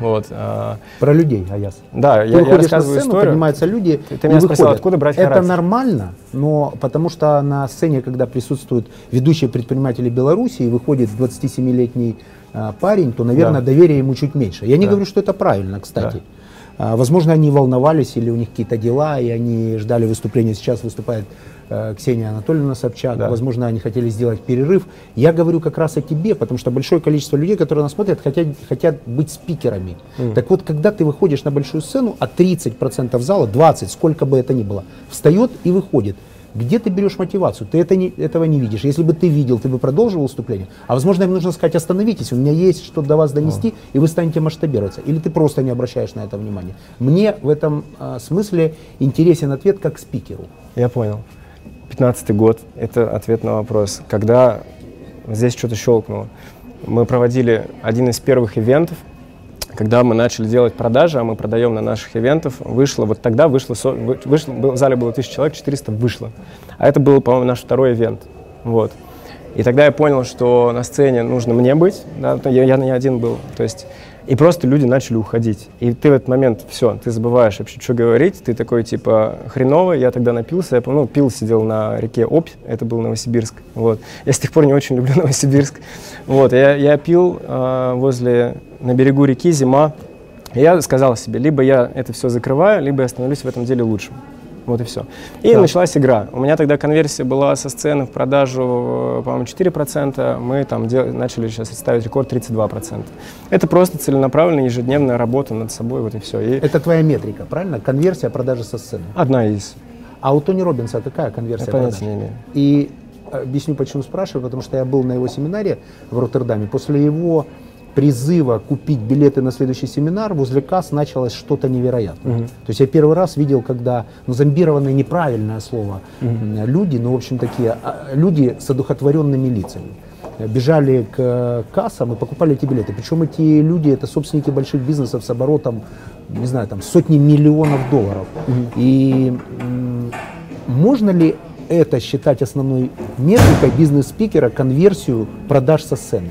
Вот. э, Про людей, Аяс. да, Ты я, я выходишь на рассказываю сцену, историю. поднимаются люди Ты- ты меня спросил, откуда брать Это характер? нормально, но потому что на сцене, когда присутствуют ведущие предприниматели Беларуси и выходит 27-летний а, парень, то, наверное, Да. доверия ему чуть меньше. Я не Да. говорю, что это правильно, кстати. А, Возможно, они волновались или у них какие-то дела, и они ждали выступления. Сейчас выступает Ксения Анатольевна Собчак. Да. Возможно, они хотели сделать перерыв. Я говорю как раз о тебе, потому что большое количество людей, которые нас смотрят, хотят, хотят быть спикерами. Так вот, когда ты выходишь на большую сцену, а 30% зала, 20, сколько бы это ни было, встает и выходит. Где ты берешь мотивацию? Ты это не, этого не видишь. Если бы ты видел, ты бы продолжил выступление. А возможно, им нужно сказать, остановитесь, у меня есть что до вас донести, и вы станете масштабироваться. Или ты просто не обращаешь на это внимания. Мне в этом а, смысле интересен ответ как спикеру. Я понял. 15 год — это ответ на вопрос. Когда здесь что-то щелкнуло. Мы проводили один из первых ивентов, когда мы начали делать продажи, а мы продаем на наших ивентах, вышло, вот тогда вышло, вышло в зале было 1000 человек, 400 вышло. А это был, по-моему, наш второй ивент. Вот. И тогда я понял, что на сцене нужно мне быть, да, я, я не один был. То есть, и просто люди начали уходить. И ты в этот момент, все, ты забываешь вообще, что говорить, ты такой, типа, хреновый. Я тогда напился, я, ну, пил, сидел на реке Обь, это был Новосибирск. Вот. Я с тех пор не очень люблю Новосибирск. Вот, я, я пил э, возле, на берегу реки, зима. И я сказал себе, либо я это все закрываю, либо я становлюсь в этом деле лучшим. Вот и все. И началась игра. У меня тогда конверсия была со сцены в продажу, э, по-моему, 4%. Мы там дел- начали сейчас ставить рекорд 32%. Это просто целенаправленная ежедневная работа над собой, вот и все. И Это твоя метрика, правильно? Конверсия продажи со сцены. одна из. А у Тони Робинса какая конверсия понятия продаж? не имею. И объясню, почему спрашиваю, потому что я был на его семинаре в Роттердаме. После его призыва купить билеты на следующий семинар, возле касс началось что-то невероятное. То есть я первый раз видел, когда, ну, зомбированные неправильное слово, м, люди, ну, в общем, такие а, люди с одухотворенными лицами э, бежали к э, кассам и покупали эти билеты. Причем эти люди это собственники больших бизнесов с оборотом, не знаю, там сотни миллионов долларов. И м, можно ли это считать основной метрикой бизнес-спикера конверсию продаж со сцены?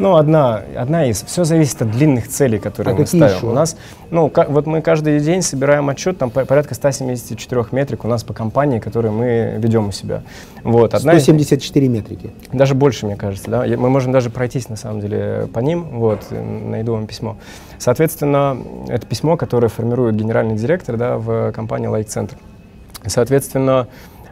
Ну, одна, одна из. Все зависит от длинных целей, которые А мы ставим. еще? У нас, ну, ка- вот мы каждый день собираем отчет, там по- порядка 174 метрик у нас по компании, которые мы ведем у себя. Вот, одна из- 174 метрики. Даже больше, мне кажется, да. Мы можем даже пройтись, на самом деле, по ним, вот, э, найду вам письмо. Соответственно, это письмо, которое формирует генеральный директор, да, в компании Like Center. Соответственно,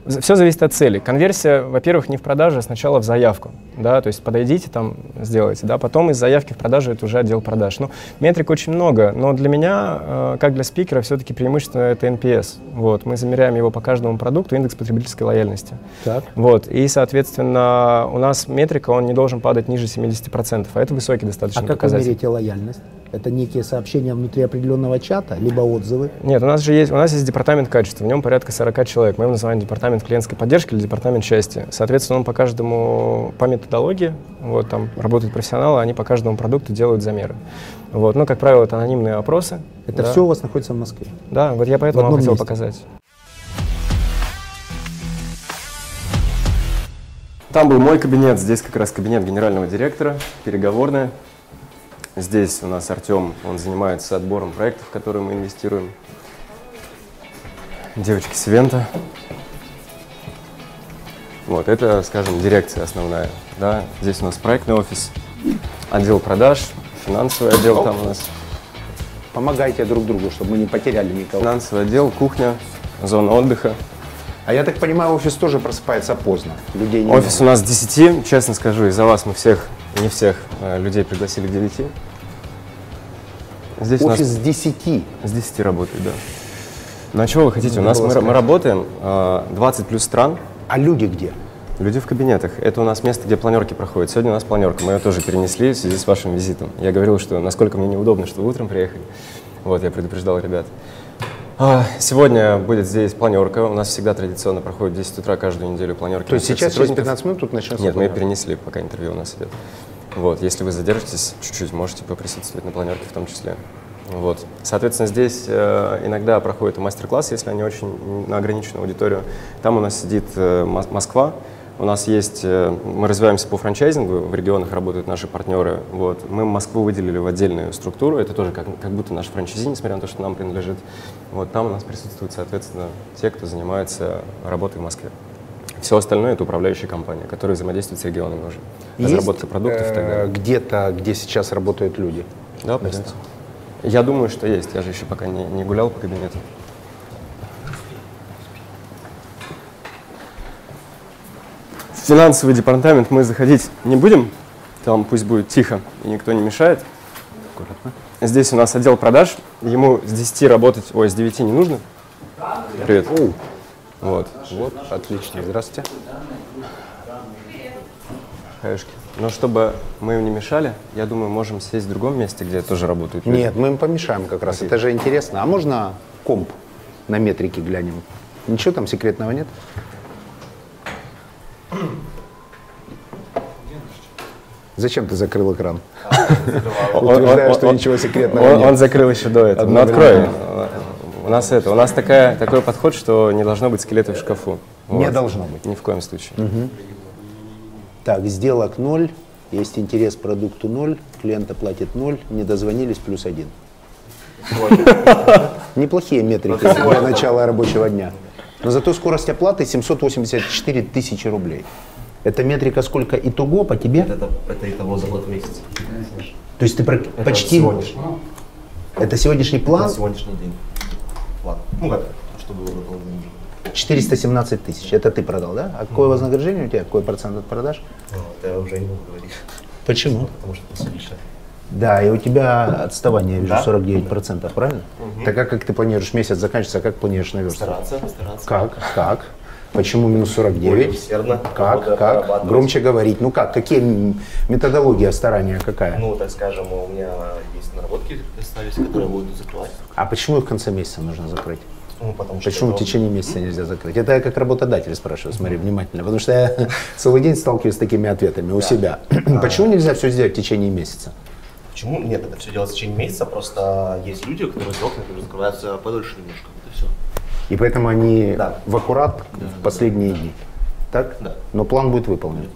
все зависит от цели. Конверсия, во-первых, не в продаже, а сначала в заявку, да, то есть подойдите там, сделайте, да, потом из заявки в продажу это уже отдел продаж. Ну, метрик очень много, но для меня, э, как для спикера, все-таки преимущество это NPS. Вот, мы замеряем его по каждому продукту, индекс потребительской лояльности. Так. Вот, и, соответственно, у нас метрика, он не должен падать ниже 70%, а это высокий достаточно А как вы показатель. меряете лояльность? Это некие сообщения внутри определенного чата, либо отзывы? Нет, у нас же есть, у нас есть департамент качества, в нем порядка 40 человек. Мы его называем департамент клиентской поддержки или департамент счастья. Соответственно, он по каждому, по методологии, вот там работают профессионалы, они по каждому продукту делают замеры. Вот, ну, как правило, это анонимные опросы. Это да. все у вас находится в Москве. Да, вот я поэтому вам хотел месте. показать. Там был мой кабинет, здесь как раз кабинет генерального директора, переговорная. Здесь у нас Артем, он занимается отбором проектов, в которые мы инвестируем. Девочки с ивента. Вот, это, скажем, дирекция основная. Да? Здесь у нас проектный офис, отдел продаж, финансовый отдел там у нас. Помогайте друг другу, чтобы мы не потеряли никого. Финансовый отдел, кухня, зона отдыха. А я так понимаю, офис тоже просыпается поздно. Людей не Офис у нас с 10, честно скажу, из-за вас мы всех, не всех э, людей пригласили к 9. Здесь Офис нас с 10. с 10 работает, да. Ну а чего вы хотите? У нас мы, мы работаем э, 20 плюс стран. А люди где? Люди в кабинетах. Это у нас место, где планерки проходят. Сегодня у нас планерка. Мы ее тоже перенесли в связи с вашим визитом. Я говорил, что насколько мне неудобно, что вы утром приехали. Вот, я предупреждал ребят. А, Сегодня будет здесь планерка. У нас всегда традиционно проходит в 10 утра каждую неделю планерки. То есть сейчас через сотрудников. 15 минут тут начнется Нет, мы планерка? перенесли, пока интервью у нас идет. Вот, если вы задержитесь чуть-чуть, можете поприсутствовать на планерке в том числе. Вот. Соответственно, здесь э, иногда проходит мастер-класс, если они очень на ограниченную аудиторию. Там у нас сидит э, Мос- Москва. У нас есть, э, мы развиваемся по франчайзингу, в регионах работают наши партнеры. Вот. Мы Москву выделили в отдельную структуру, это тоже как, как будто наш франчайзи, несмотря на то, что нам принадлежит. Вот там у нас присутствуют, соответственно, те, кто занимается работой в Москве. Все остальное это управляющая компания, которая взаимодействует с регионами уже. Есть, Разработка продуктов и так э, далее. Где-то, где сейчас работают люди. Да, пойдемте. Я думаю, что есть. Я же еще пока не, не гулял по кабинету. Финансовый департамент мы заходить не будем. Там пусть будет тихо и никто не мешает. Здесь у нас отдел продаж. Ему с 10 работать, ой, с 9 не нужно. Привет. Вот. Вот, отлично. Здравствуйте. Хаешки. Но чтобы мы им не мешали, я думаю, можем сесть в другом месте, где тоже работают люди. Нет, мы им помешаем как раз. Это же интересно. А можно комп на метрике глянем? Ничего там секретного нет? Зачем ты закрыл экран? Утверждаю, что ничего секретного он, нет. он закрыл еще до этого. Ну открой. У нас это, у нас такая, такой подход, что не должно быть скелета в шкафу. Не Вот. должно быть. Ни в коем случае. Так, сделок ноль, есть интерес к продукту ноль, клиента платит ноль, не дозвонились плюс один. Неплохие метрики для начала рабочего дня. Но зато скорость оплаты 784 тысячи рублей. Это метрика сколько итого по тебе? Это, это итого за год месяц. То есть ты прак- Это почти... сегодняшний, Это сегодняшний план сегодняшний день. Ладно. Ну как, чтобы было готово уже. 417 тысяч. Это ты продал, да? А какое вознаграждение у тебя? Какой процент от продаж? Ну, это я уже не буду говорить. Почему? Потому что это лично. Да, и у тебя отставание, я вижу, Да? 49%, правильно? Так а как ты планируешь месяц заканчивается, а как планируешь наверстывать? Стараться, стараться. Как? Как? Почему минус 49? Более усердно. Как? Как? Громче говорить. Ну как? Какие методология старания какая? Ну, так скажем, у меня есть наработки остались, которые будут закрывать. А почему их в конце месяца нужно закрыть? Ну, потому что Почему в течение месяца нельзя закрыть? Это я как работодатель спрашиваю, смотри внимательно. Потому что я целый день сталкиваюсь с такими ответами у себя. Почему нельзя все сделать в течение месяца? Почему? Нет, это все делается в течение месяца, просто есть люди, которых сделки, например, закрываются подольше немножко. Вот и все. И поэтому они Да. в аккурат в последние дни. Так? Да. Но план будет выполнен.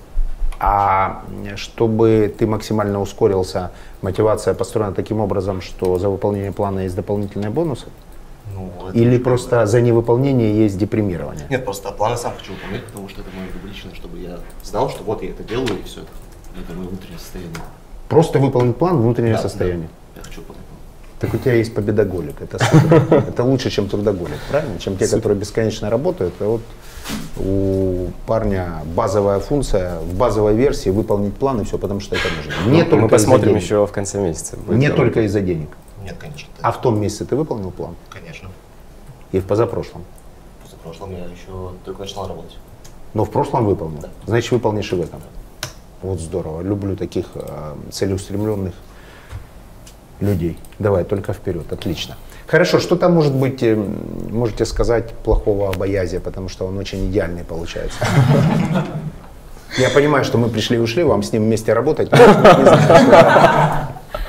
А чтобы ты максимально ускорился, мотивация построена таким образом, что за выполнение плана есть дополнительные бонусы? Ну, Или просто бы- за невыполнение есть депримирование? Нет, просто планы сам хочу выполнять, потому что это мое личное, чтобы я знал, что вот я это делаю, и все это. Это мое внутреннее состояние. Просто выполнить план, внутреннее Да, состояние. да. Я хочу выполнить план. Так у тебя есть победоголик. Это, это лучше, чем трудоголик, правильно? Чем те, которые бесконечно работают. А вот у парня базовая функция в базовой версии выполнить план и все, потому что это нужно. Не Ну, только мы посмотрим еще в конце месяца. будет Не только из-за денег. Нет, конечно. А в том месяце ты выполнил план? Конечно. И в позапрошлом. В прошлом я еще только начинал работать. Но в прошлом выполнил. Значит, выполнишь и в этом. Вот здорово. Люблю таких э, целеустремленных людей. Давай, только вперед. Отлично. Хорошо, что там может быть, э, можете сказать, плохого об Аязе, потому что он очень идеальный получается. Я понимаю, что мы пришли и ушли, вам с ним вместе работать.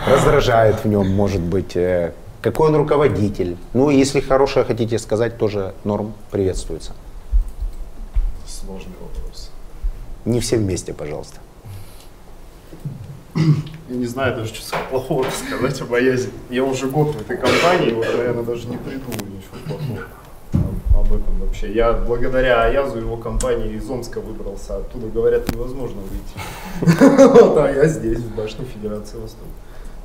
раздражает в нем, может быть, э, какой он руководитель. Ну, если хорошее хотите сказать, тоже норм приветствуется. Сложный вопрос. Не все вместе, пожалуйста. Я не знаю даже, что плохого сказать об Аязе. Я уже год в этой компании, вот, наверное, даже не придумаю ничего плохого об- этом вообще. Я благодаря Аязу его компании из Омска выбрался, оттуда, говорят, невозможно выйти. Вот, А я здесь, в башне Федерации Восток.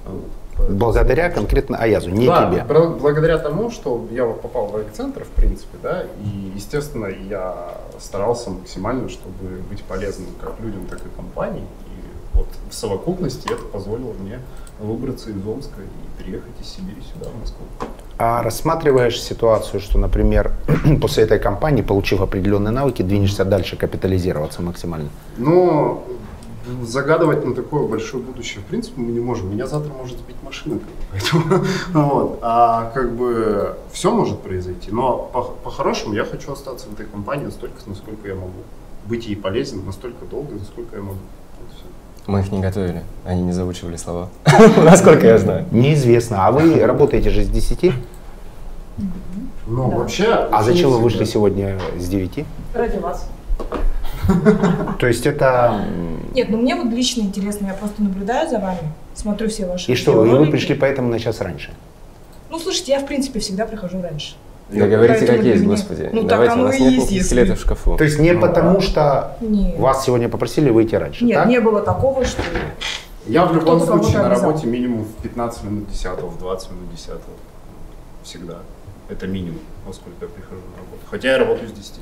Вот, поэтому- Благодаря конкретно Аязу, не тебе. благодаря тому, что я попал в эпицентр, в принципе, да, и, естественно, я старался максимально, чтобы быть полезным как людям, так и компании. Вот в совокупности это позволило мне выбраться из Омска и переехать из Сибири сюда, в Москву. А рассматриваешь ситуацию, что, например, после этой кампании, получив определенные навыки, двинешься дальше капитализироваться максимально? Но загадывать на такое большое будущее, в принципе, мы не можем. Меня завтра может сбить машина, поэтому, вот. А как бы все может произойти. Но по- по-хорошему я хочу остаться в этой компании настолько, насколько я могу. Быть ей полезен настолько долго, насколько я могу. Вот всё. Мы их не готовили, они не заучивали слова. Насколько я знаю. Неизвестно. А вы работаете же с 10? Но вообще... А зачем вы вышли сегодня с 9? Ради вас. То есть это... Нет, ну мне вот лично интересно, я просто наблюдаю за вами, смотрю все ваши И что, и вы пришли поэтому на час раньше? Ну, слушайте, я в принципе всегда прихожу раньше. Да говорите, как есть, меня- господи. Ну, так Давайте, оно у нас и нет есть, если- в шкафу. То есть не потому, что Нет. вас сегодня попросили выйти раньше, Нет, так? не было такого, что... Я в любом случае на работе минимум в 15 минут 10, в 20 минут 10. Всегда. Это минимум, во сколько я прихожу на работу. Хотя я работаю с 10.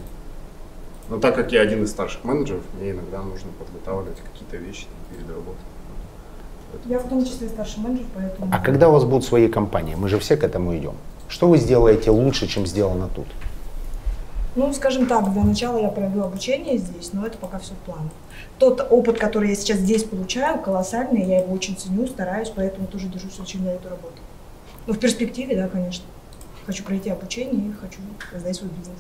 Но так как я один из старших менеджеров, мне иногда нужно подготавливать какие-то вещи перед работой. Я в том числе старший менеджер, поэтому... А когда у вас будут свои компании? Мы же все к этому идем. Что вы сделаете лучше, чем сделано тут? Ну, скажем так, для начала я проведу обучение здесь, но это пока все в планах. Тот опыт, который я сейчас здесь получаю, колоссальный, я его очень ценю, стараюсь, поэтому тоже держусь очень на эту работу. Ну, в перспективе, да, конечно. Хочу пройти обучение и хочу создать свой бизнес.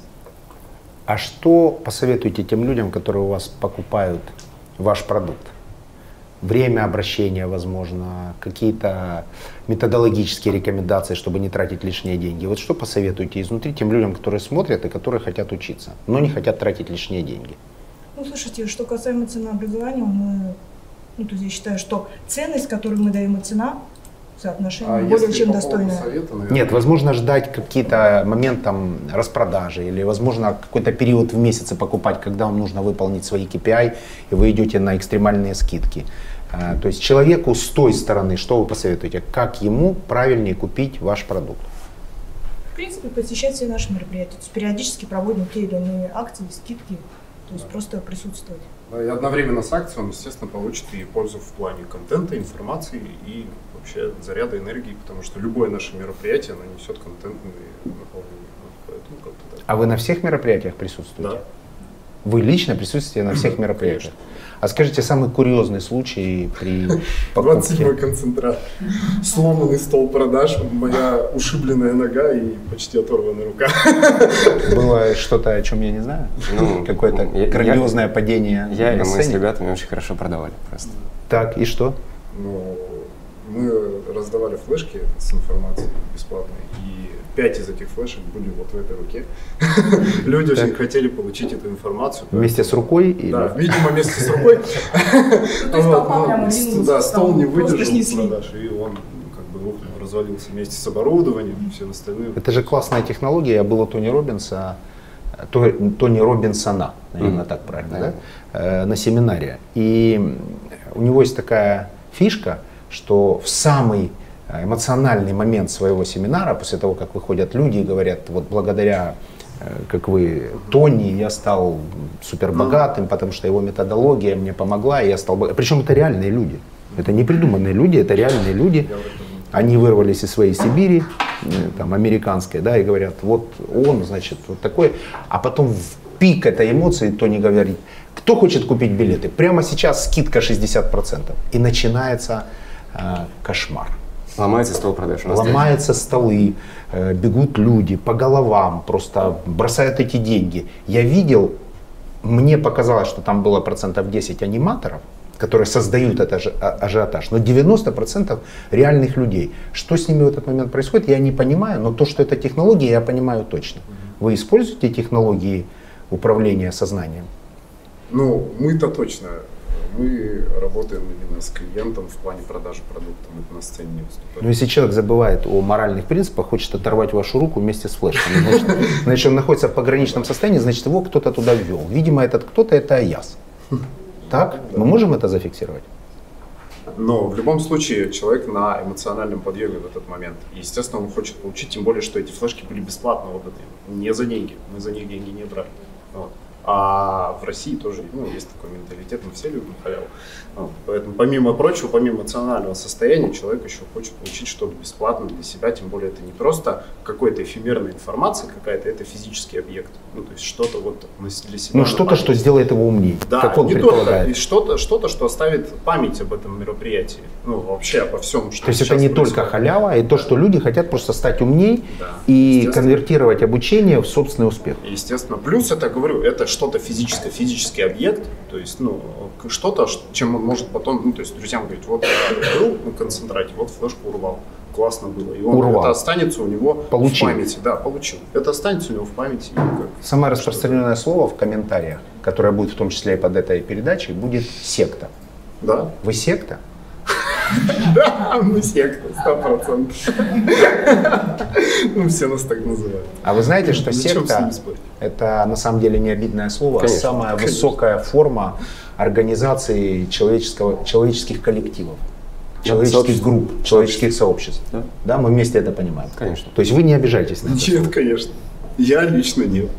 А что посоветуете тем людям, которые у вас покупают ваш продукт? Время обращения, возможно, какие-то методологические рекомендации, чтобы не тратить лишние деньги. Вот что посоветуете изнутри тем людям, которые смотрят и которые хотят учиться, но не хотят тратить лишние деньги? Ну, слушайте, что касаемо ценообразования, мы, ну, то есть я считаю, что ценность, которую мы даем, и цена, соотношение А более чем по достойное. совета, наверное, Нет, возможно, ждать какие-то момент там распродажи или, возможно, какой-то период в месяце покупать, когда вам нужно выполнить свои KPI, и вы идете на экстремальные скидки. А, То есть человеку с той стороны, что вы посоветуете, как ему правильнее купить ваш продукт? В принципе, посещать все наши мероприятия. То есть периодически проводим те или иные акции, скидки, то есть просто присутствовать. Да, и одновременно с акцией он, естественно, получит и пользу в плане контента, информации и вообще заряда энергии, потому что любое наше мероприятие, оно несет контентные наполнения. Вот Поэтому как-то так. А вы на всех мероприятиях присутствуете? Да. Вы лично присутствуете на всех мероприятиях? А скажите, самый курьезный случай при 27 покупке? концентрат. Сломанный стол продаж, моя ушибленная нога и почти оторванная рука. Было что-то, о чем я не знаю? Ну, Какое-то я- грандиозное падение Я и мы с ребятами очень хорошо продавали просто. Так, и что? Ну, мы раздавали флешки с информацией бесплатной, и пять из этих флешек были вот в этой руке. Люди очень хотели получить эту информацию. Вместе с рукой? или- Да, видимо, вместе с рукой. то есть толпа прямо ну, Да, стол не выдержал продаж, и он ну, как бы рухнул, развалился вместе с оборудованием и всем остальным. Это же классная технология. Я был у Тони Робинса, То- Тони Робинсона, наверное, так правильно, Да. да? Э, на семинаре. И у него есть такая фишка, что в самый эмоциональный момент своего семинара, после того, как выходят люди и говорят, вот благодаря э, как вы, Тони, я стал супер богатым, потому что его методология мне помогла, и я стал богатым. Причем это реальные люди. Это не придуманные люди, это реальные люди. Они вырвались из своей Сибири, э, там, американской, да, и говорят, вот он, значит, вот такой. А потом в пик этой эмоции Тони говорит, кто хочет купить билеты? Прямо сейчас скидка 60%. И начинается э, кошмар. Ломается стол продаж. Ломаются столы, э, бегут люди по головам, просто бросают эти деньги. Я видел, мне показалось, что там было процентов 10 аниматоров, которые создают этот а- ажиотаж, но 90% реальных людей. Что с ними в этот момент происходит, я не понимаю, но то, что это технологии, я понимаю точно. Вы используете технологии управления сознанием? Ну, мы-то точно. Мы работаем именно с клиентом в плане продажи продукта. Мы на сцене не выступаем. Но если человек забывает о моральных принципах, хочет оторвать вашу руку вместе с флешками, значит, значит, он находится в пограничном состоянии, значит, его кто-то туда ввел. Видимо, этот кто-то это Аяс. Так? Мы можем это зафиксировать? Но в любом случае человек на эмоциональном подъеме в этот момент. И, естественно, он хочет получить, тем более, что эти флешки были бесплатно отданы. Не за деньги. Мы за них деньги не брали. Вот. А в России тоже ну, есть такой менталитет, мы все любим халяву. Вот. Поэтому, помимо прочего, помимо эмоционального состояния, человек еще хочет получить что-то бесплатно для себя, тем более это не просто какая-то эфемерная информация какая-то, это физический объект. Ну, то есть что-то вот для себя... Ну, что-то, что сделает его умнее, Да, как он не только, предполагает. и что-то, что-то, что оставит память об этом мероприятии. Ну, вообще обо всем, что То есть это не происходит. только халява, а и то, что люди хотят просто стать умней Да, и конвертировать обучение в собственный успех. Естественно. Плюс это, говорю, это что-то физическое, физический объект, то есть, ну, что-то, чем он может потом, ну, то есть друзьям говорить, вот был на концентрате, вот флешку урвал, классно было. И он, Урвал. это останется у него Получил. в памяти. Да, получил. Это останется у него в памяти. как- Самое распространенное слово в комментариях, которое будет в том числе и под этой передачей, будет секта. Да? Вы секта? Да, мы секта, сто процентов. Ну, все нас так называют. А вы знаете, что секта это на самом деле не обидное слово, а самая высокая форма организации человеческого, человеческих коллективов, человеческих сообществ. групп, человеческих сообществ. Да. Да, мы вместе это понимаем. Конечно. То есть вы не обижайтесь на это. слово. Нет, конечно. Я лично нет.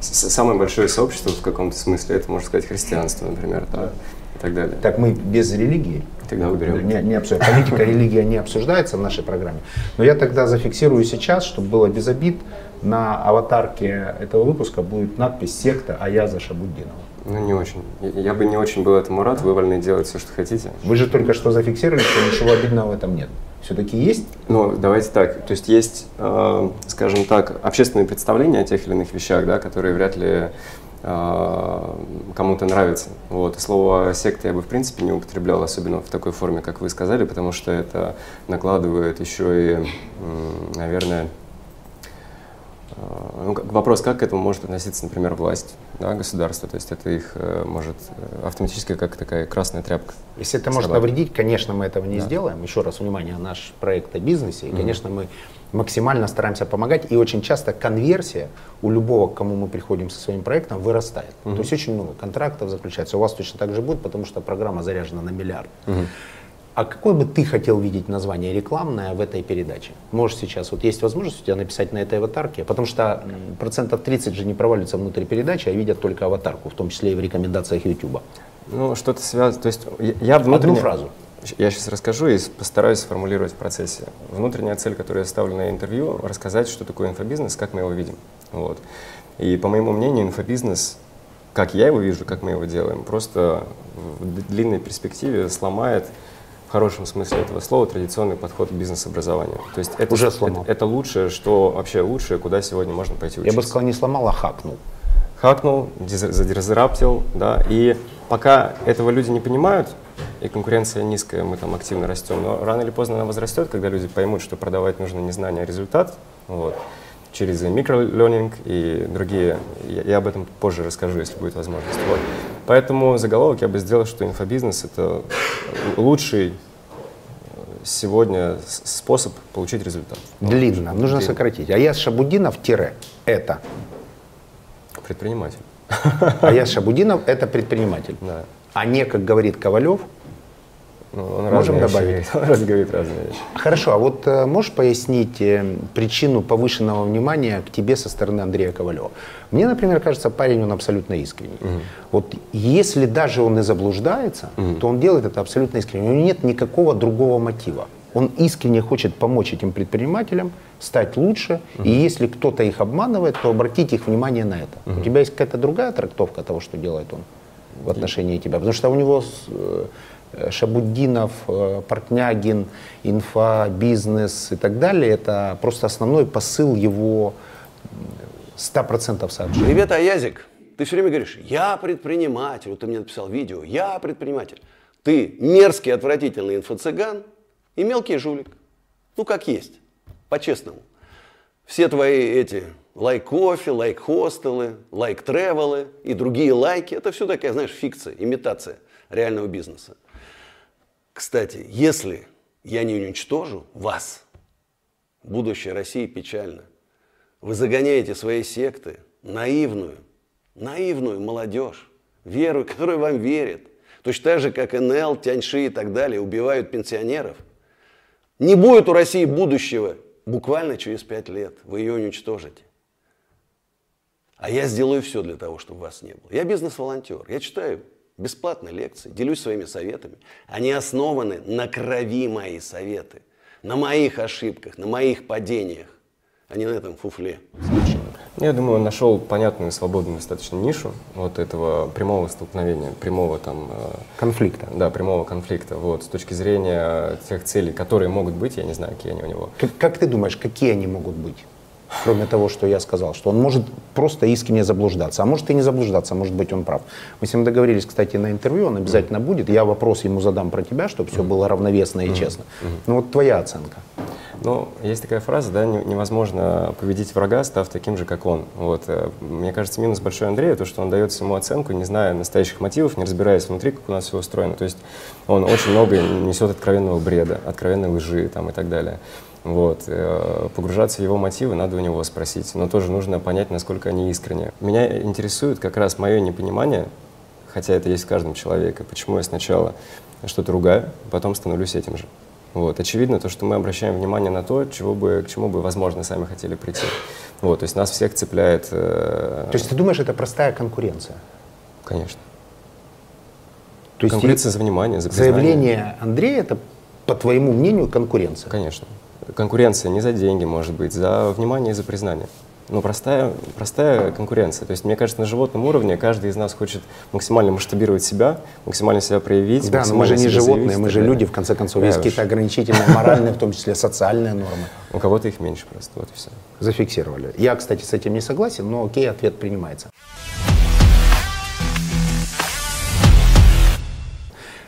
Самое большое сообщество в каком-то смысле, это, можно сказать, христианство, например, да, и так далее. Так мы без религии. Тогда уберем. Не, не обсуждаем. Политика, религия не обсуждается в нашей программе. Но я тогда зафиксирую сейчас, чтобы было без обид, на аватарке этого выпуска будет надпись «Секта Аяза Шабуддинова». Ну, не очень. Я- бы не очень был этому рад, вы вольны делать все, что хотите. Вы же только что зафиксировали, что ничего обидного в этом нет. Все-таки есть? Ну, давайте так. То есть есть, э, скажем так, общественные представления о тех или иных вещах, да, которые вряд ли кому-то нравятся. Вот. И слово секта я бы в принципе не употреблял, особенно в такой форме, как вы сказали, потому что это накладывает еще и, наверное, э, ну, вопрос, как к этому может относиться, например, власть, да, государство. То есть это их э, может автоматически как такая красная тряпка. Если это может навредить, конечно, мы этого не Да. сделаем. Еще раз, внимание, наш проект о бизнесе. И, конечно, мы максимально стараемся помогать. И очень часто конверсия у любого, к кому мы приходим со своим проектом, вырастает. То есть очень много контрактов заключается. У вас точно так же будет, потому что программа заряжена на миллиард. А какое бы ты хотел видеть название рекламное в этой передаче? Можешь сейчас, вот есть возможность у тебя написать на этой аватарке, потому что процентов 30 же не проваливаются внутрь передачи, а видят только аватарку, в том числе и в рекомендациях YouTube. Ну, что-то связано. То есть я внутренне... Одну фразу. Я сейчас расскажу и постараюсь сформулировать в процессе. Внутренняя цель, которую я ставлю на интервью, рассказать, что такое инфобизнес, как мы его видим. Вот. И по моему мнению, инфобизнес, как я его вижу, как мы его делаем, просто в длинной перспективе сломает в хорошем смысле этого слова традиционный подход к бизнес-образованию. То есть это, Уже это, сломал. это лучшее, что вообще лучшее, куда сегодня можно пойти Я учиться бы сказал, не сломал, а хакнул. хакнул, диз- задизраптил, да, и пока этого люди не понимают, и конкуренция низкая, мы там активно растем, но рано или поздно она возрастет, когда люди поймут, что продавать нужно не знание, а результат, вот, через микролернинг и другие, я, я об этом позже расскажу, если будет возможность, вот. Поэтому заголовок я бы сделал, что инфобизнес — это лучший сегодня с- способ получить результат. Длинно, нужно Длинно. сократить. Аяз Шабудинов тире это. Предприниматель. Аяз Шабудинов это предприниматель. Да. А не, как говорит Ковалев, Ну, он Можем вещи добавить? говорит, Он раз говорит разные вещи. Хорошо, а вот э, можешь пояснить э, причину повышенного внимания к тебе со стороны Андрея Ковалева? Мне, например, кажется, парень, он абсолютно искренний. Вот если даже он и заблуждается, то он делает это абсолютно искренне. У него нет никакого другого мотива. Он искренне хочет помочь этим предпринимателям стать лучше. И если кто-то их обманывает, то обратить их внимание на это. У тебя есть какая-то другая трактовка того, что делает он в отношении тебя? Потому что у него э, Шабуддинов, э, Портнягин, инфа, бизнес и так далее, это просто основной посыл его м, 100% сообщения. Привет, Аязик. Ты все время говоришь, я предприниматель. Вот ты мне написал видео, я предприниматель. Ты мерзкий, отвратительный инфо-цыган и мелкий жулик. Ну, как есть, по-честному. Все твои эти лайк-кофе, лайк-хостелы, лайк-тревелы и другие лайки, это все такая, знаешь, фикция, имитация реального бизнеса. Кстати, если я не уничтожу вас, будущее России печально. Вы загоняете свои секты, наивную, наивную молодежь, веру, которая вам верит. Точно так же, как НЛ, Тяньши и так далее, убивают пенсионеров. Не будет у России будущего буквально через пять лет. Вы ее уничтожите. А я сделаю все для того, чтобы вас не было. Я бизнес-волонтер. Я читаю бесплатно лекции, делюсь своими советами. Они основаны на крови мои советы, на моих ошибках, на моих падениях, а не на этом фуфле. Я думаю, он нашел понятную, свободную достаточно нишу вот этого прямого столкновения, прямого там... э, Конфликта. Да, прямого конфликта. Вот, с точки зрения тех целей, которые могут быть, я не знаю, какие они у него. Как, как ты думаешь, какие они могут быть? Кроме того, что я сказал, что он может просто искренне заблуждаться, а может и не заблуждаться, а может быть он прав. Мы с ним договорились, кстати, на интервью, он обязательно будет. Я вопрос ему задам про тебя, чтобы все было равновесно и честно. Ну вот твоя оценка. Ну, есть такая фраза, да, не- невозможно победить врага, став таким же, как он. Вот, э, мне кажется, минус большой Андрея, то, что он дает ему оценку, не зная настоящих мотивов, не разбираясь внутри, как у нас все устроено. То есть он очень много несет откровенного бреда, откровенной лжи там, и так далее. Вот. э, Погружаться в его мотивы надо у него спросить, но тоже нужно понять, насколько они искренне. Меня интересует как раз мое непонимание, хотя это есть в каждом человеке, почему я сначала что-то ругаю, потом становлюсь этим же. Вот. Очевидно, то, что мы обращаем внимание на то, чего бы, к чему бы, возможно, сами хотели прийти. Вот. То есть нас всех цепляет... э, То есть ты думаешь, это простая конкуренция? Конечно. То есть Конкуренция за внимание, за признание. заявление Андрея это, по твоему мнению, конкуренция? Конечно. Конкуренция не за деньги, может быть, за внимание и за признание. Ну, простая, простая конкуренция. То есть, мне кажется, на животном уровне каждый из нас хочет максимально масштабировать себя, максимально себя проявить. Да, но мы же не животные, заявить мы же люди, в конце концов. Есть какие-то ограничительные моральные, в том числе социальные нормы. У кого-то их меньше просто, вот и все. Зафиксировали. Я, кстати, с этим не согласен, но окей, ответ принимается.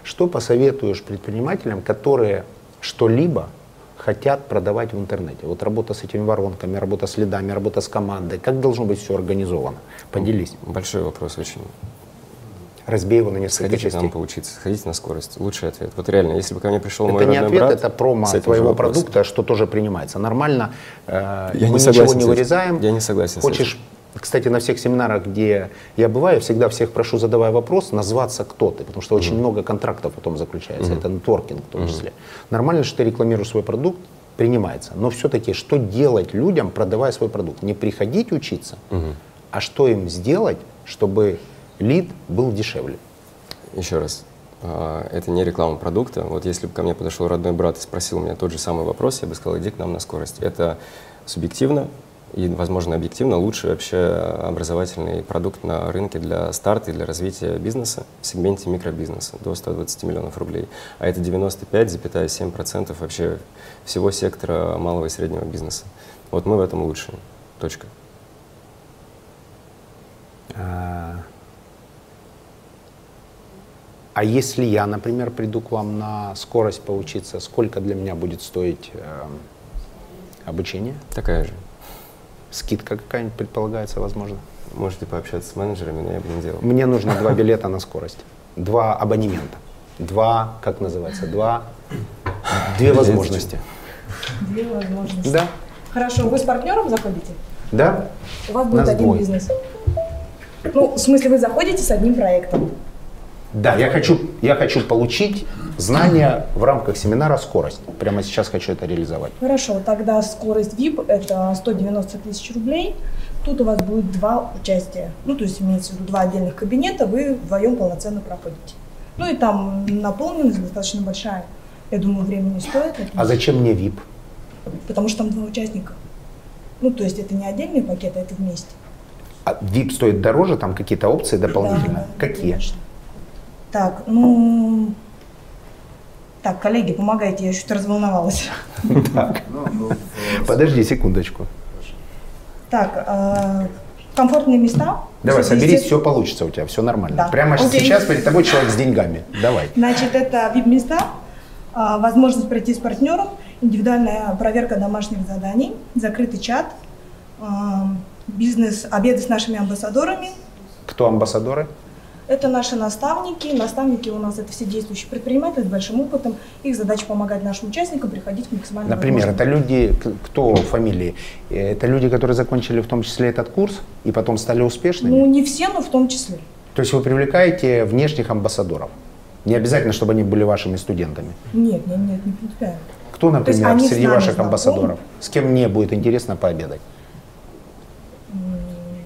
Что посоветуешь предпринимателям, которые что-либо хотят продавать в интернете? Вот работа с этими воронками, работа с лидами, работа с командой. Как должно быть все организовано? Поделись. Большой вопрос очень. Разбей его на несколько Сходите частей. нам поучиться, сходите на скорость. Лучший ответ. Вот реально, если бы ко мне пришел Это мой не родной ответ, брат... это промо твоего продукта, что тоже принимается. Нормально, э, Я мы не ничего согласен не вырезаем. Я не согласен Хочешь, кстати, на всех семинарах, где я бываю, всегда всех прошу, задавая вопрос, назваться кто ты, потому что очень много контрактов потом заключается, это нетворкинг в том числе. Нормально, что ты рекламируешь свой продукт, принимается. Но все-таки, что делать людям, продавая свой продукт? Не приходить учиться, а что им сделать, чтобы лид был дешевле? Еще раз, а, это не реклама продукта. Вот если бы ко мне подошел родной брат и спросил меня тот же самый вопрос, я бы сказал, иди к нам на скорость. Это субъективно и, возможно, объективно лучший вообще образовательный продукт на рынке для старта и для развития бизнеса в сегменте микробизнеса до 120 миллионов рублей. А это 95,7% вообще всего сектора малого и среднего бизнеса. Вот мы в этом лучшие. Точка. А а если я, например, приду к вам на скорость поучиться, сколько для меня будет стоить э, обучение? Такая же. Скидка какая-нибудь предполагается, возможно? Можете пообщаться с менеджерами, но я бы не делал. Мне нужно два билета на скорость, два абонемента, два, как называется, два, две возможности. Две возможности. Да, Хорошо, вы с партнером заходите? да. У вас будет Нас один двое. бизнес. Ну, в смысле, вы заходите с одним проектом. Да, я хочу, я хочу получить знания в рамках семинара «Скорость». Прямо сейчас хочу это реализовать. Хорошо, тогда скорость VIP это 190 тысяч рублей. Тут у вас будет два участия. Ну, то есть имеется в виду два отдельных кабинета, вы вдвоем полноценно проходите. Ну и там наполненность достаточно большая. Я думаю, времени стоит. А зачем мне VIP? Потому что там два участника. Ну, то есть это не отдельный пакет, а это вместе. А VIP стоит дороже, там какие-то опции дополнительные? Да, Какие? конечно. Так, ну... Так, коллеги, помогайте, я чуть разволновалась. Так, подожди секундочку. Так, э, комфортные места. Давай, соберись, все получится у тебя, все нормально. Да. Прямо Окей. сейчас перед тобой человек с деньгами. Давай. Значит, это VIP-места, а, возможность пройти с партнером, индивидуальная проверка домашних заданий, закрытый чат, а, бизнес, обеды с нашими амбассадорами. Кто амбассадоры? Это наши наставники. Наставники у нас это все действующие предприниматели с большим опытом. Их задача помогать нашим участникам приходить к максимально Например, это люди, кто фамилии? Э, Это люди, которые закончили в том числе этот курс и потом стали успешными? Ну, не все, но в том числе. То есть вы привлекаете внешних амбассадоров? Не обязательно, чтобы они были вашими студентами. Нет, нет, нет, не принципиально. Кто, например, среди ваших знакомы? амбассадоров? С кем мне будет интересно пообедать?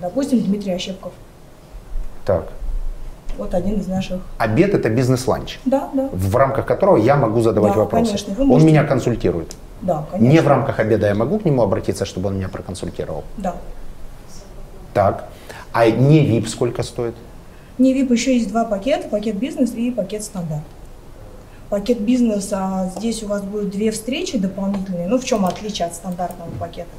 Допустим, Дмитрий Ощепков. Так. Вот один из наших. Обед это бизнес-ланч, Да, да. в рамках которого я могу задавать Да, вопросы. конечно, вы Он можете. меня консультирует. Да, конечно. Не в рамках обеда я могу к нему обратиться, чтобы он меня проконсультировал. Да. Так. А не VIP сколько стоит? Не VIP еще есть два пакета, пакет бизнес и пакет стандарт. Пакет бизнес, а здесь у вас будет две встречи дополнительные. Ну, в чем отличие от стандартного пакета?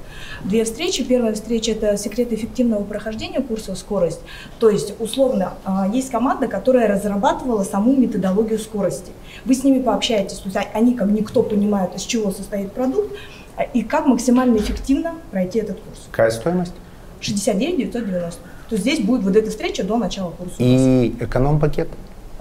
Две встречи. Первая встреча – это секрет эффективного прохождения курса «Скорость». То есть, условно, а, есть команда, которая разрабатывала саму методологию скорости. Вы с ними пообщаетесь, то есть а- они, как никто, понимают, из чего состоит продукт и как максимально эффективно пройти этот курс. Какая стоимость? 69 990. То есть здесь будет вот эта встреча до начала курса. И эконом-пакет?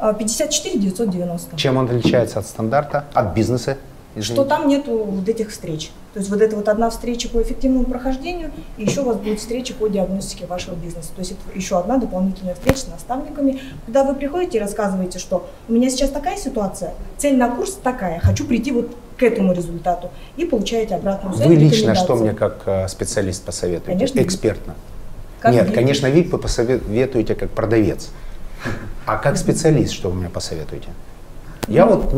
А, 54 990. Чем он отличается от стандарта, от бизнеса? Что там нету вот этих встреч. То есть вот это вот одна встреча по эффективному прохождению, и еще у вас будет встреча по диагностике вашего бизнеса. То есть это еще одна дополнительная встреча с наставниками, когда вы приходите и рассказываете, что у меня сейчас такая ситуация, цель на курс такая, хочу прийти вот к этому результату, и получаете обратную связь. Вы лично что мне как э, специалист посоветуете? Конечно. Экспертно. Как Нет, конечно, VIP вы посоветуете как продавец. А как специалист, что вы мне посоветуете? Я вот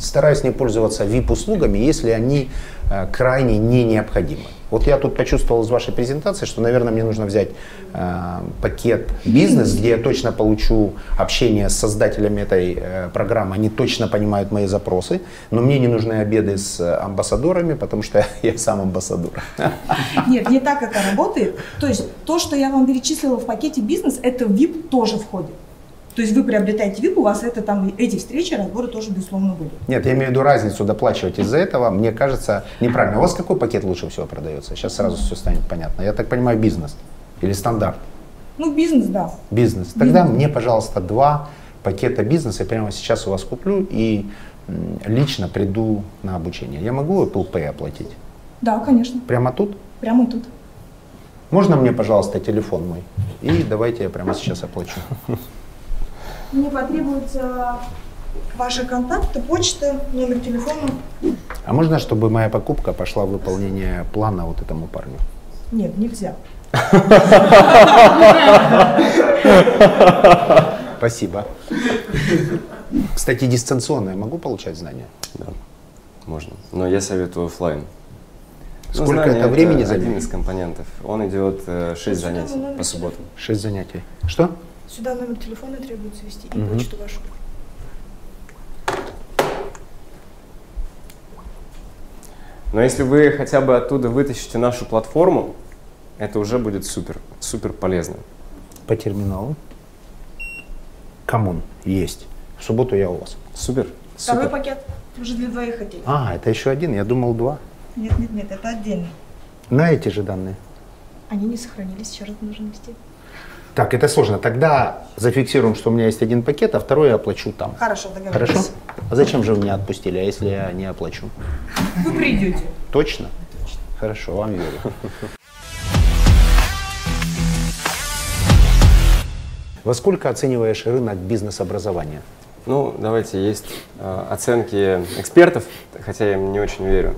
стараюсь не пользоваться VIP-услугами, если они э, крайне не необходимы. Вот я тут почувствовал из вашей презентации, что, наверное, мне нужно взять э, пакет бизнес, где я точно получу общение с создателями этой э, программы, они точно понимают мои запросы, но мне не нужны обеды с э, амбассадорами, потому что я сам амбассадор. Нет, не так это работает. То есть то, что я вам перечислила в пакете бизнес, это VIP тоже входит. То есть вы приобретаете VIP, у вас это там эти встречи, разборы тоже безусловно были. Нет, я имею в виду разницу доплачивать из-за этого, мне кажется, неправильно. У вас какой пакет лучше всего продается? Сейчас сразу все станет понятно. Я так понимаю, бизнес или стандарт? Ну, бизнес, да. Бизнес. Тогда мне, пожалуйста, два пакета бизнеса. Я прямо сейчас у вас куплю и лично приду на обучение. Я могу Apple Pay оплатить? Да, конечно. Прямо тут? Прямо тут. Можно мне, пожалуйста, телефон мой? И давайте я прямо сейчас оплачу. Мне потребуются ваши контакты, почта, номер телефона. А можно, чтобы моя покупка пошла в выполнение плана вот этому парню? Нет, нельзя. Спасибо. Кстати, дистанционно я могу получать знания? Да, можно. Но я советую офлайн. Сколько это времени Один займет? из компонентов. Он идет 6 Сюда занятий по субботам. Шесть занятий. Что? Сюда номер телефона требуется ввести и Мгм. почту вашу. Но если вы хотя бы оттуда вытащите нашу платформу, это уже будет супер, супер полезно. По терминалу. Коммун есть. В субботу я у вас. Супер. Второй Супер. пакет уже для двоих хотели. А, это еще один, я думал два. Нет, нет, нет, это отдельно. На эти же данные. Они не сохранились, еще раз нужно ввести. Так, это сложно. Тогда зафиксируем, что у меня есть один пакет, а второй я оплачу там. Хорошо, договорились. Хорошо? А зачем же вы меня отпустили, а если я не оплачу? Вы придете. Точно? Хорошо, вам верю. Во сколько оцениваешь рынок бизнес-образования? Ну, давайте, есть э, оценки экспертов, хотя я им не очень верю.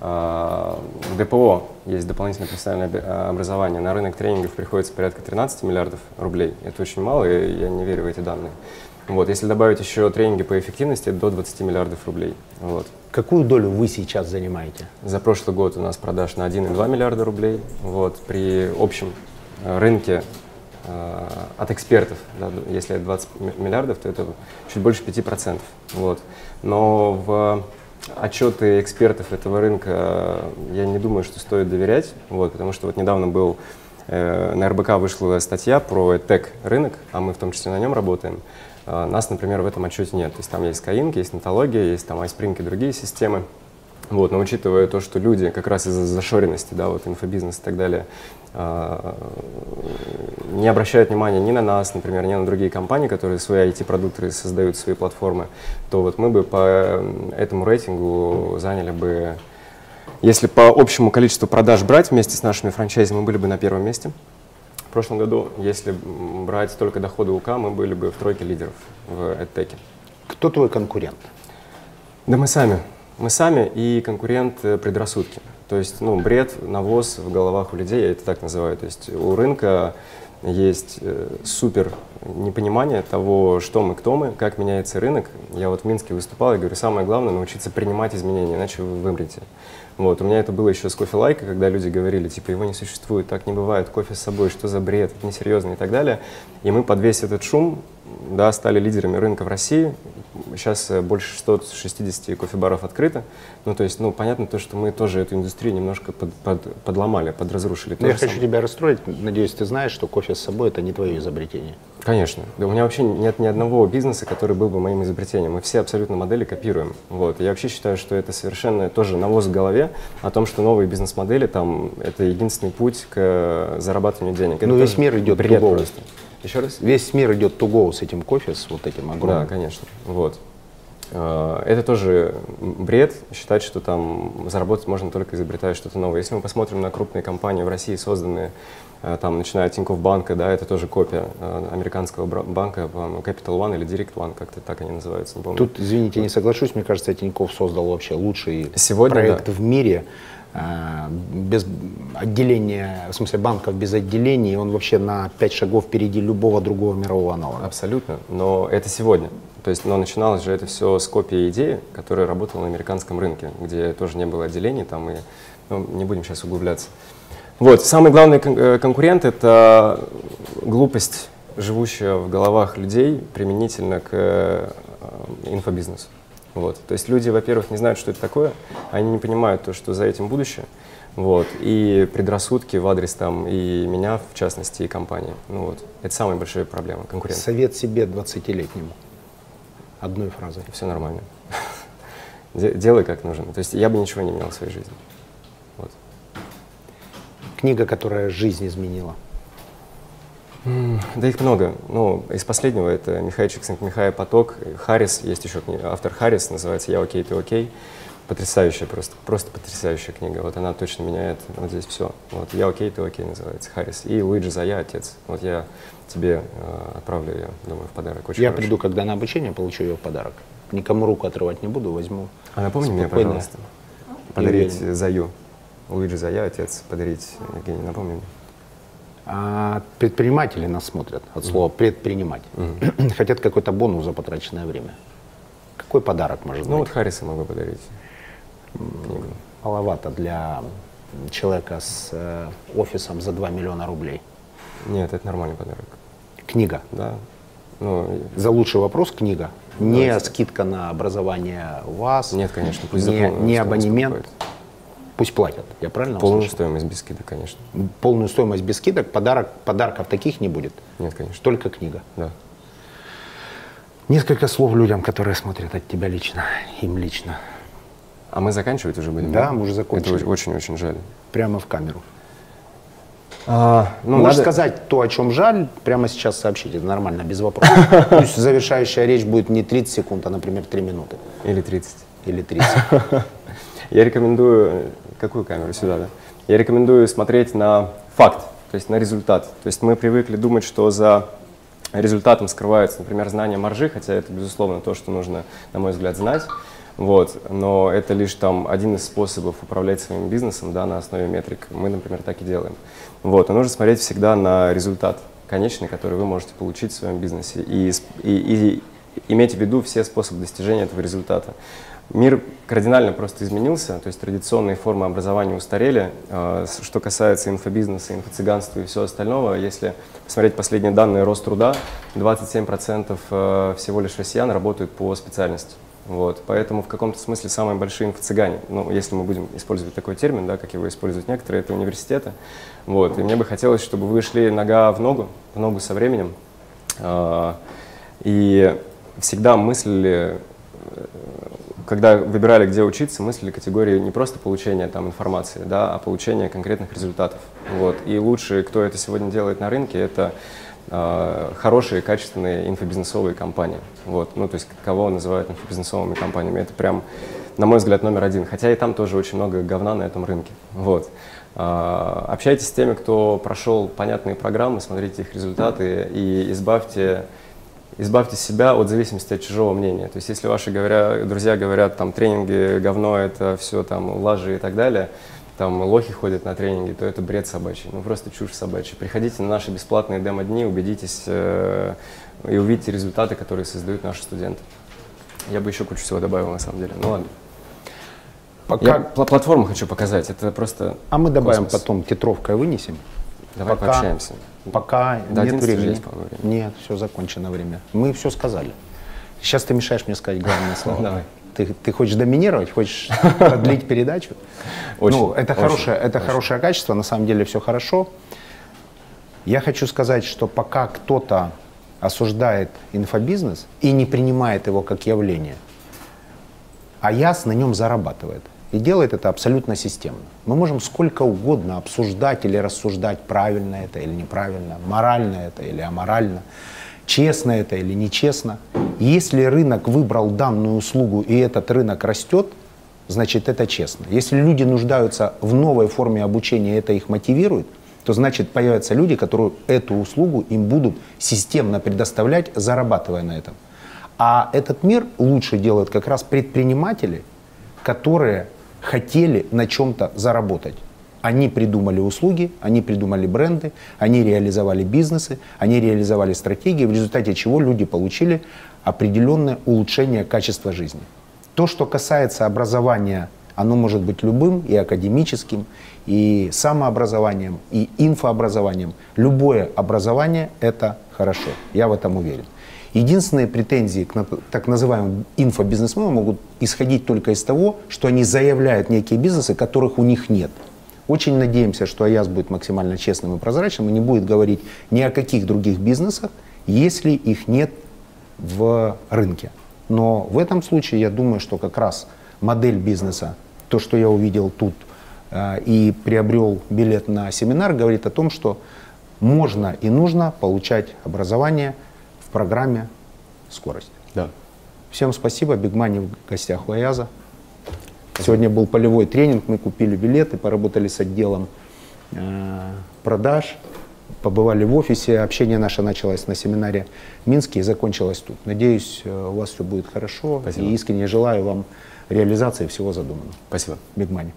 Э, в ДПО есть дополнительное профессиональное э, образование. На рынок тренингов приходится порядка 13 миллиардов рублей. Это очень мало, и я не верю в эти данные. Вот, если добавить еще тренинги по эффективности, это до 20 миллиардов рублей. Вот. Какую долю вы сейчас занимаете? За прошлый год у нас продаж на 1,2 миллиарда рублей. Вот, при общем э, рынке э, от экспертов, да, если это 20 ми- миллиардов, то это чуть больше 5%. Вот. Но в отчеты экспертов этого рынка я не думаю, что стоит доверять, вот, потому что вот недавно был э, на РБК вышла статья про тег рынок, а мы в том числе на нем работаем. Э, Нас, например, в этом отчете нет. То есть там есть Skyink, есть Нотология, есть там iSpring и другие системы. Вот, но учитывая то, что люди как раз из-за зашоренности, да, вот инфобизнес и так далее, а, не обращают внимания ни на нас, например, ни на другие компании, которые свои IT-продукты создают, свои платформы, то вот мы бы по этому рейтингу заняли бы, если по общему количеству продаж брать вместе с нашими франчайзи, мы были бы на первом месте. В прошлом году, если брать только доходы УК, мы были бы в тройке лидеров в EdTech. Кто твой конкурент? Да мы сами. Мы сами и конкурент э, предрассудки. То есть, ну, бред, навоз в головах у людей, я это так называю. То есть у рынка есть э, супер непонимание того, что мы, кто мы, как меняется рынок. Я вот в Минске выступал и говорю, самое главное научиться принимать изменения, иначе вы вымрете. Вот, у меня это было еще с кофе лайка, когда люди говорили, типа, его не существует, так не бывает, кофе с собой, что за бред, это несерьезно и так далее. И мы под весь этот шум да, стали лидерами рынка в России. Сейчас э, больше 160 кофебаров открыто. Ну, то есть, ну, понятно то, что мы тоже эту индустрию немножко под, под, подломали, подразрушили. Ну, я хочу тебя расстроить. Надеюсь, ты знаешь, что кофе с собой – это не твое изобретение. Конечно. Да у меня вообще нет ни одного бизнеса, который был бы моим изобретением. Мы все абсолютно модели копируем. Вот. Я вообще считаю, что это совершенно тоже навоз в голове о том, что новые бизнес-модели там это единственный путь к зарабатыванию денег. Ну, весь мир идет бред go. просто. Еще раз? Весь мир идет to go с этим кофе, с вот этим огромным. Да, конечно. Вот. Э, Это тоже бред, считать, что там заработать можно только изобретая что-то новое. Если мы посмотрим на крупные компании в России, созданные, э, там, начиная от Тинькофф банка, да, это тоже копия э, американского банка, Capital One или Direct One, как-то так они называются, не помню. Тут, извините, не соглашусь, мне кажется, Тиньков создал вообще лучший Сегодня, проект да. в мире. Э, Без отделения, в смысле банков без отделений, он вообще на пять шагов впереди любого другого мирового аналога. Абсолютно, но это сегодня. То есть, но начиналось же это все с копии идеи, которая работала на американском рынке, где тоже не было отделений, там и ну, не будем сейчас углубляться. Вот, самый главный кон- э, конкурент – это глупость, живущая в головах людей применительно к э, инфобизнесу. Вот. То есть люди, во-первых, не знают, что это такое, они не понимают то, что за этим будущее, вот, и предрассудки в адрес там и меня, в частности, и компании. Ну вот, это самая большая проблема, конкуренция. Совет себе 20-летнему. Одной фразой. Все нормально. Де- Делай как нужно. То есть я бы ничего не менял в своей жизни. Вот. Книга, которая жизнь изменила. Да их много. Ну, из последнего это Михайчик Михай Поток, Харрис, есть еще книга, автор Харрис, называется «Я окей, ты окей». Потрясающая просто, просто потрясающая книга. Вот она точно меняет вот здесь все. Вот «Я окей, ты окей» называется, Харрис. И Луиджи Зая, отец. Вот я тебе э, отправлю ее, думаю, в подарок. Очень Я хороший. приду, когда на обучение, получу ее в подарок. Никому руку отрывать не буду, возьму. А напомни мне, пожалуйста, подарить. Заю. Луиджи Зая, отец, подарить Евгений, напомни мне. А предприниматели нас смотрят от слова предпринимать. Хотят какой-то бонус за потраченное время. Какой подарок может Ну вот быть? Харриса могу подарить. Маловато для человека с э, офисом за 2 миллиона рублей. Нет, это нормальный подарок. Книга. Да. Ну, За лучший вопрос книга. Не Давайте. скидка на образование вас. нет, конечно, пусть не, не абонемент. покупает. Пусть платят. Я правильно Полную услышал? стоимость без скидок, конечно. Полную стоимость без скидок. Подарок, подарков таких не будет. Нет, конечно. Только книга. Да. Несколько слов людям, которые смотрят от тебя лично, им лично. А мы заканчивать уже будем? Да, мы уже закончили. Это очень-очень жаль. Прямо в камеру. А, ну, Можешь надо- сказать то, о чем жаль, прямо сейчас сообщить. Это нормально, без вопросов. Пусть завершающая речь будет не 30 секунд, а, например, 3 минуты. Или 30. Или 30. Я рекомендую... Какую камеру? Сюда, да? Я рекомендую смотреть на факт, то есть на результат. То есть мы привыкли думать, что за результатом скрывается, например, знание маржи, хотя это, безусловно, то, что нужно, на мой взгляд, знать. Вот. Но это лишь там один из способов управлять своим бизнесом да, на основе метрик. Мы, например, так и делаем. Вот. Но нужно смотреть всегда на результат конечный, который вы можете получить в своем бизнесе. И, и- и иметь в виду все способы достижения этого результата. Мир кардинально просто изменился, то есть традиционные формы образования устарели. Э, с- Что касается инфобизнеса, инфо-цыганства и всего остального, если посмотреть последние данные рост труда, 27% э, всего лишь россиян работают по специальности. Вот. Поэтому в каком-то смысле самые большие инфо-цыгане, ну, если мы будем использовать такой термин, да, как его используют некоторые, это университеты. Вот. И мне бы хотелось, чтобы вы шли нога в ногу, в ногу со временем, э, и всегда мыслили когда выбирали, где учиться, мыслили категории не просто получения там, информации, да, а получения конкретных результатов. Вот. И лучшие, кто это сегодня делает на рынке, это э, хорошие, качественные инфобизнесовые компании. Вот. Ну, то есть кого называют инфобизнесовыми компаниями. Это прям, на мой взгляд, номер один. Хотя и там тоже очень много говна на этом рынке. Вот. А, Общайтесь с теми, кто прошел понятные программы, смотрите их результаты и избавьте избавьте себя от зависимости от чужого мнения. То есть, если ваши говоря, друзья говорят, там, тренинги, говно, это все там лажи и так далее, там лохи ходят на тренинги, то это бред собачий. Ну, просто чушь собачья. Приходите на наши бесплатные демо-дни, убедитесь э, и увидите результаты, которые создают наши студенты. Я бы еще кучу всего добавил, на самом деле. Ну ладно. Пока- Я пла- платформу хочу показать. Это просто А мы добавим космос. потом тетровкой вынесем. Давай Пока- пообщаемся. Пока До нет 11 же времени. есть, Нет, все закончено время. Мы все сказали. Сейчас ты мешаешь мне сказать главное слово. Давай. Ты, ты хочешь доминировать, хочешь продлить передачу? Очень, ну, это очень, хорошее, это очень. хорошее качество, на самом деле все хорошо. Я хочу сказать, что пока кто-то осуждает инфобизнес и не принимает его как явление, АЯС на нем зарабатывает. И делает это абсолютно системно. Мы можем сколько угодно обсуждать или рассуждать, правильно это или неправильно, морально это или аморально, честно это или нечестно. Если рынок выбрал данную услугу и этот рынок растет, значит это честно. Если люди нуждаются в новой форме обучения, это их мотивирует, то значит появятся люди, которые эту услугу им будут системно предоставлять, зарабатывая на этом. А этот мир лучше делают как раз предприниматели, которые хотели на чем-то заработать. Они придумали услуги, они придумали бренды, они реализовали бизнесы, они реализовали стратегии, в результате чего люди получили определенное улучшение качества жизни. То, что касается образования, оно может быть любым, и академическим, и самообразованием, и инфообразованием. Любое образование – это хорошо, я в этом уверен. Единственные претензии к так называемым инфобизнесменам могут исходить только из того, что они заявляют некие бизнесы, которых у них нет. Очень надеемся, что АЯС будет максимально честным и прозрачным и не будет говорить ни о каких других бизнесах, если их нет в рынке. Но в этом случае я думаю, что как раз модель бизнеса, то, что я увидел тут э, и приобрел билет на семинар, говорит о том, что можно и нужно получать образование в программе «Скорость». Да. Всем спасибо. Бигмани в гостях у Аяза. Сегодня был полевой тренинг, мы купили билеты, поработали с отделом э, продаж, побывали в офисе. Общение наше началось на семинаре в Минске и закончилось тут. Надеюсь, э, у вас все будет хорошо. Спасибо. И искренне желаю вам реализации всего задуманного. Спасибо. Бигмани.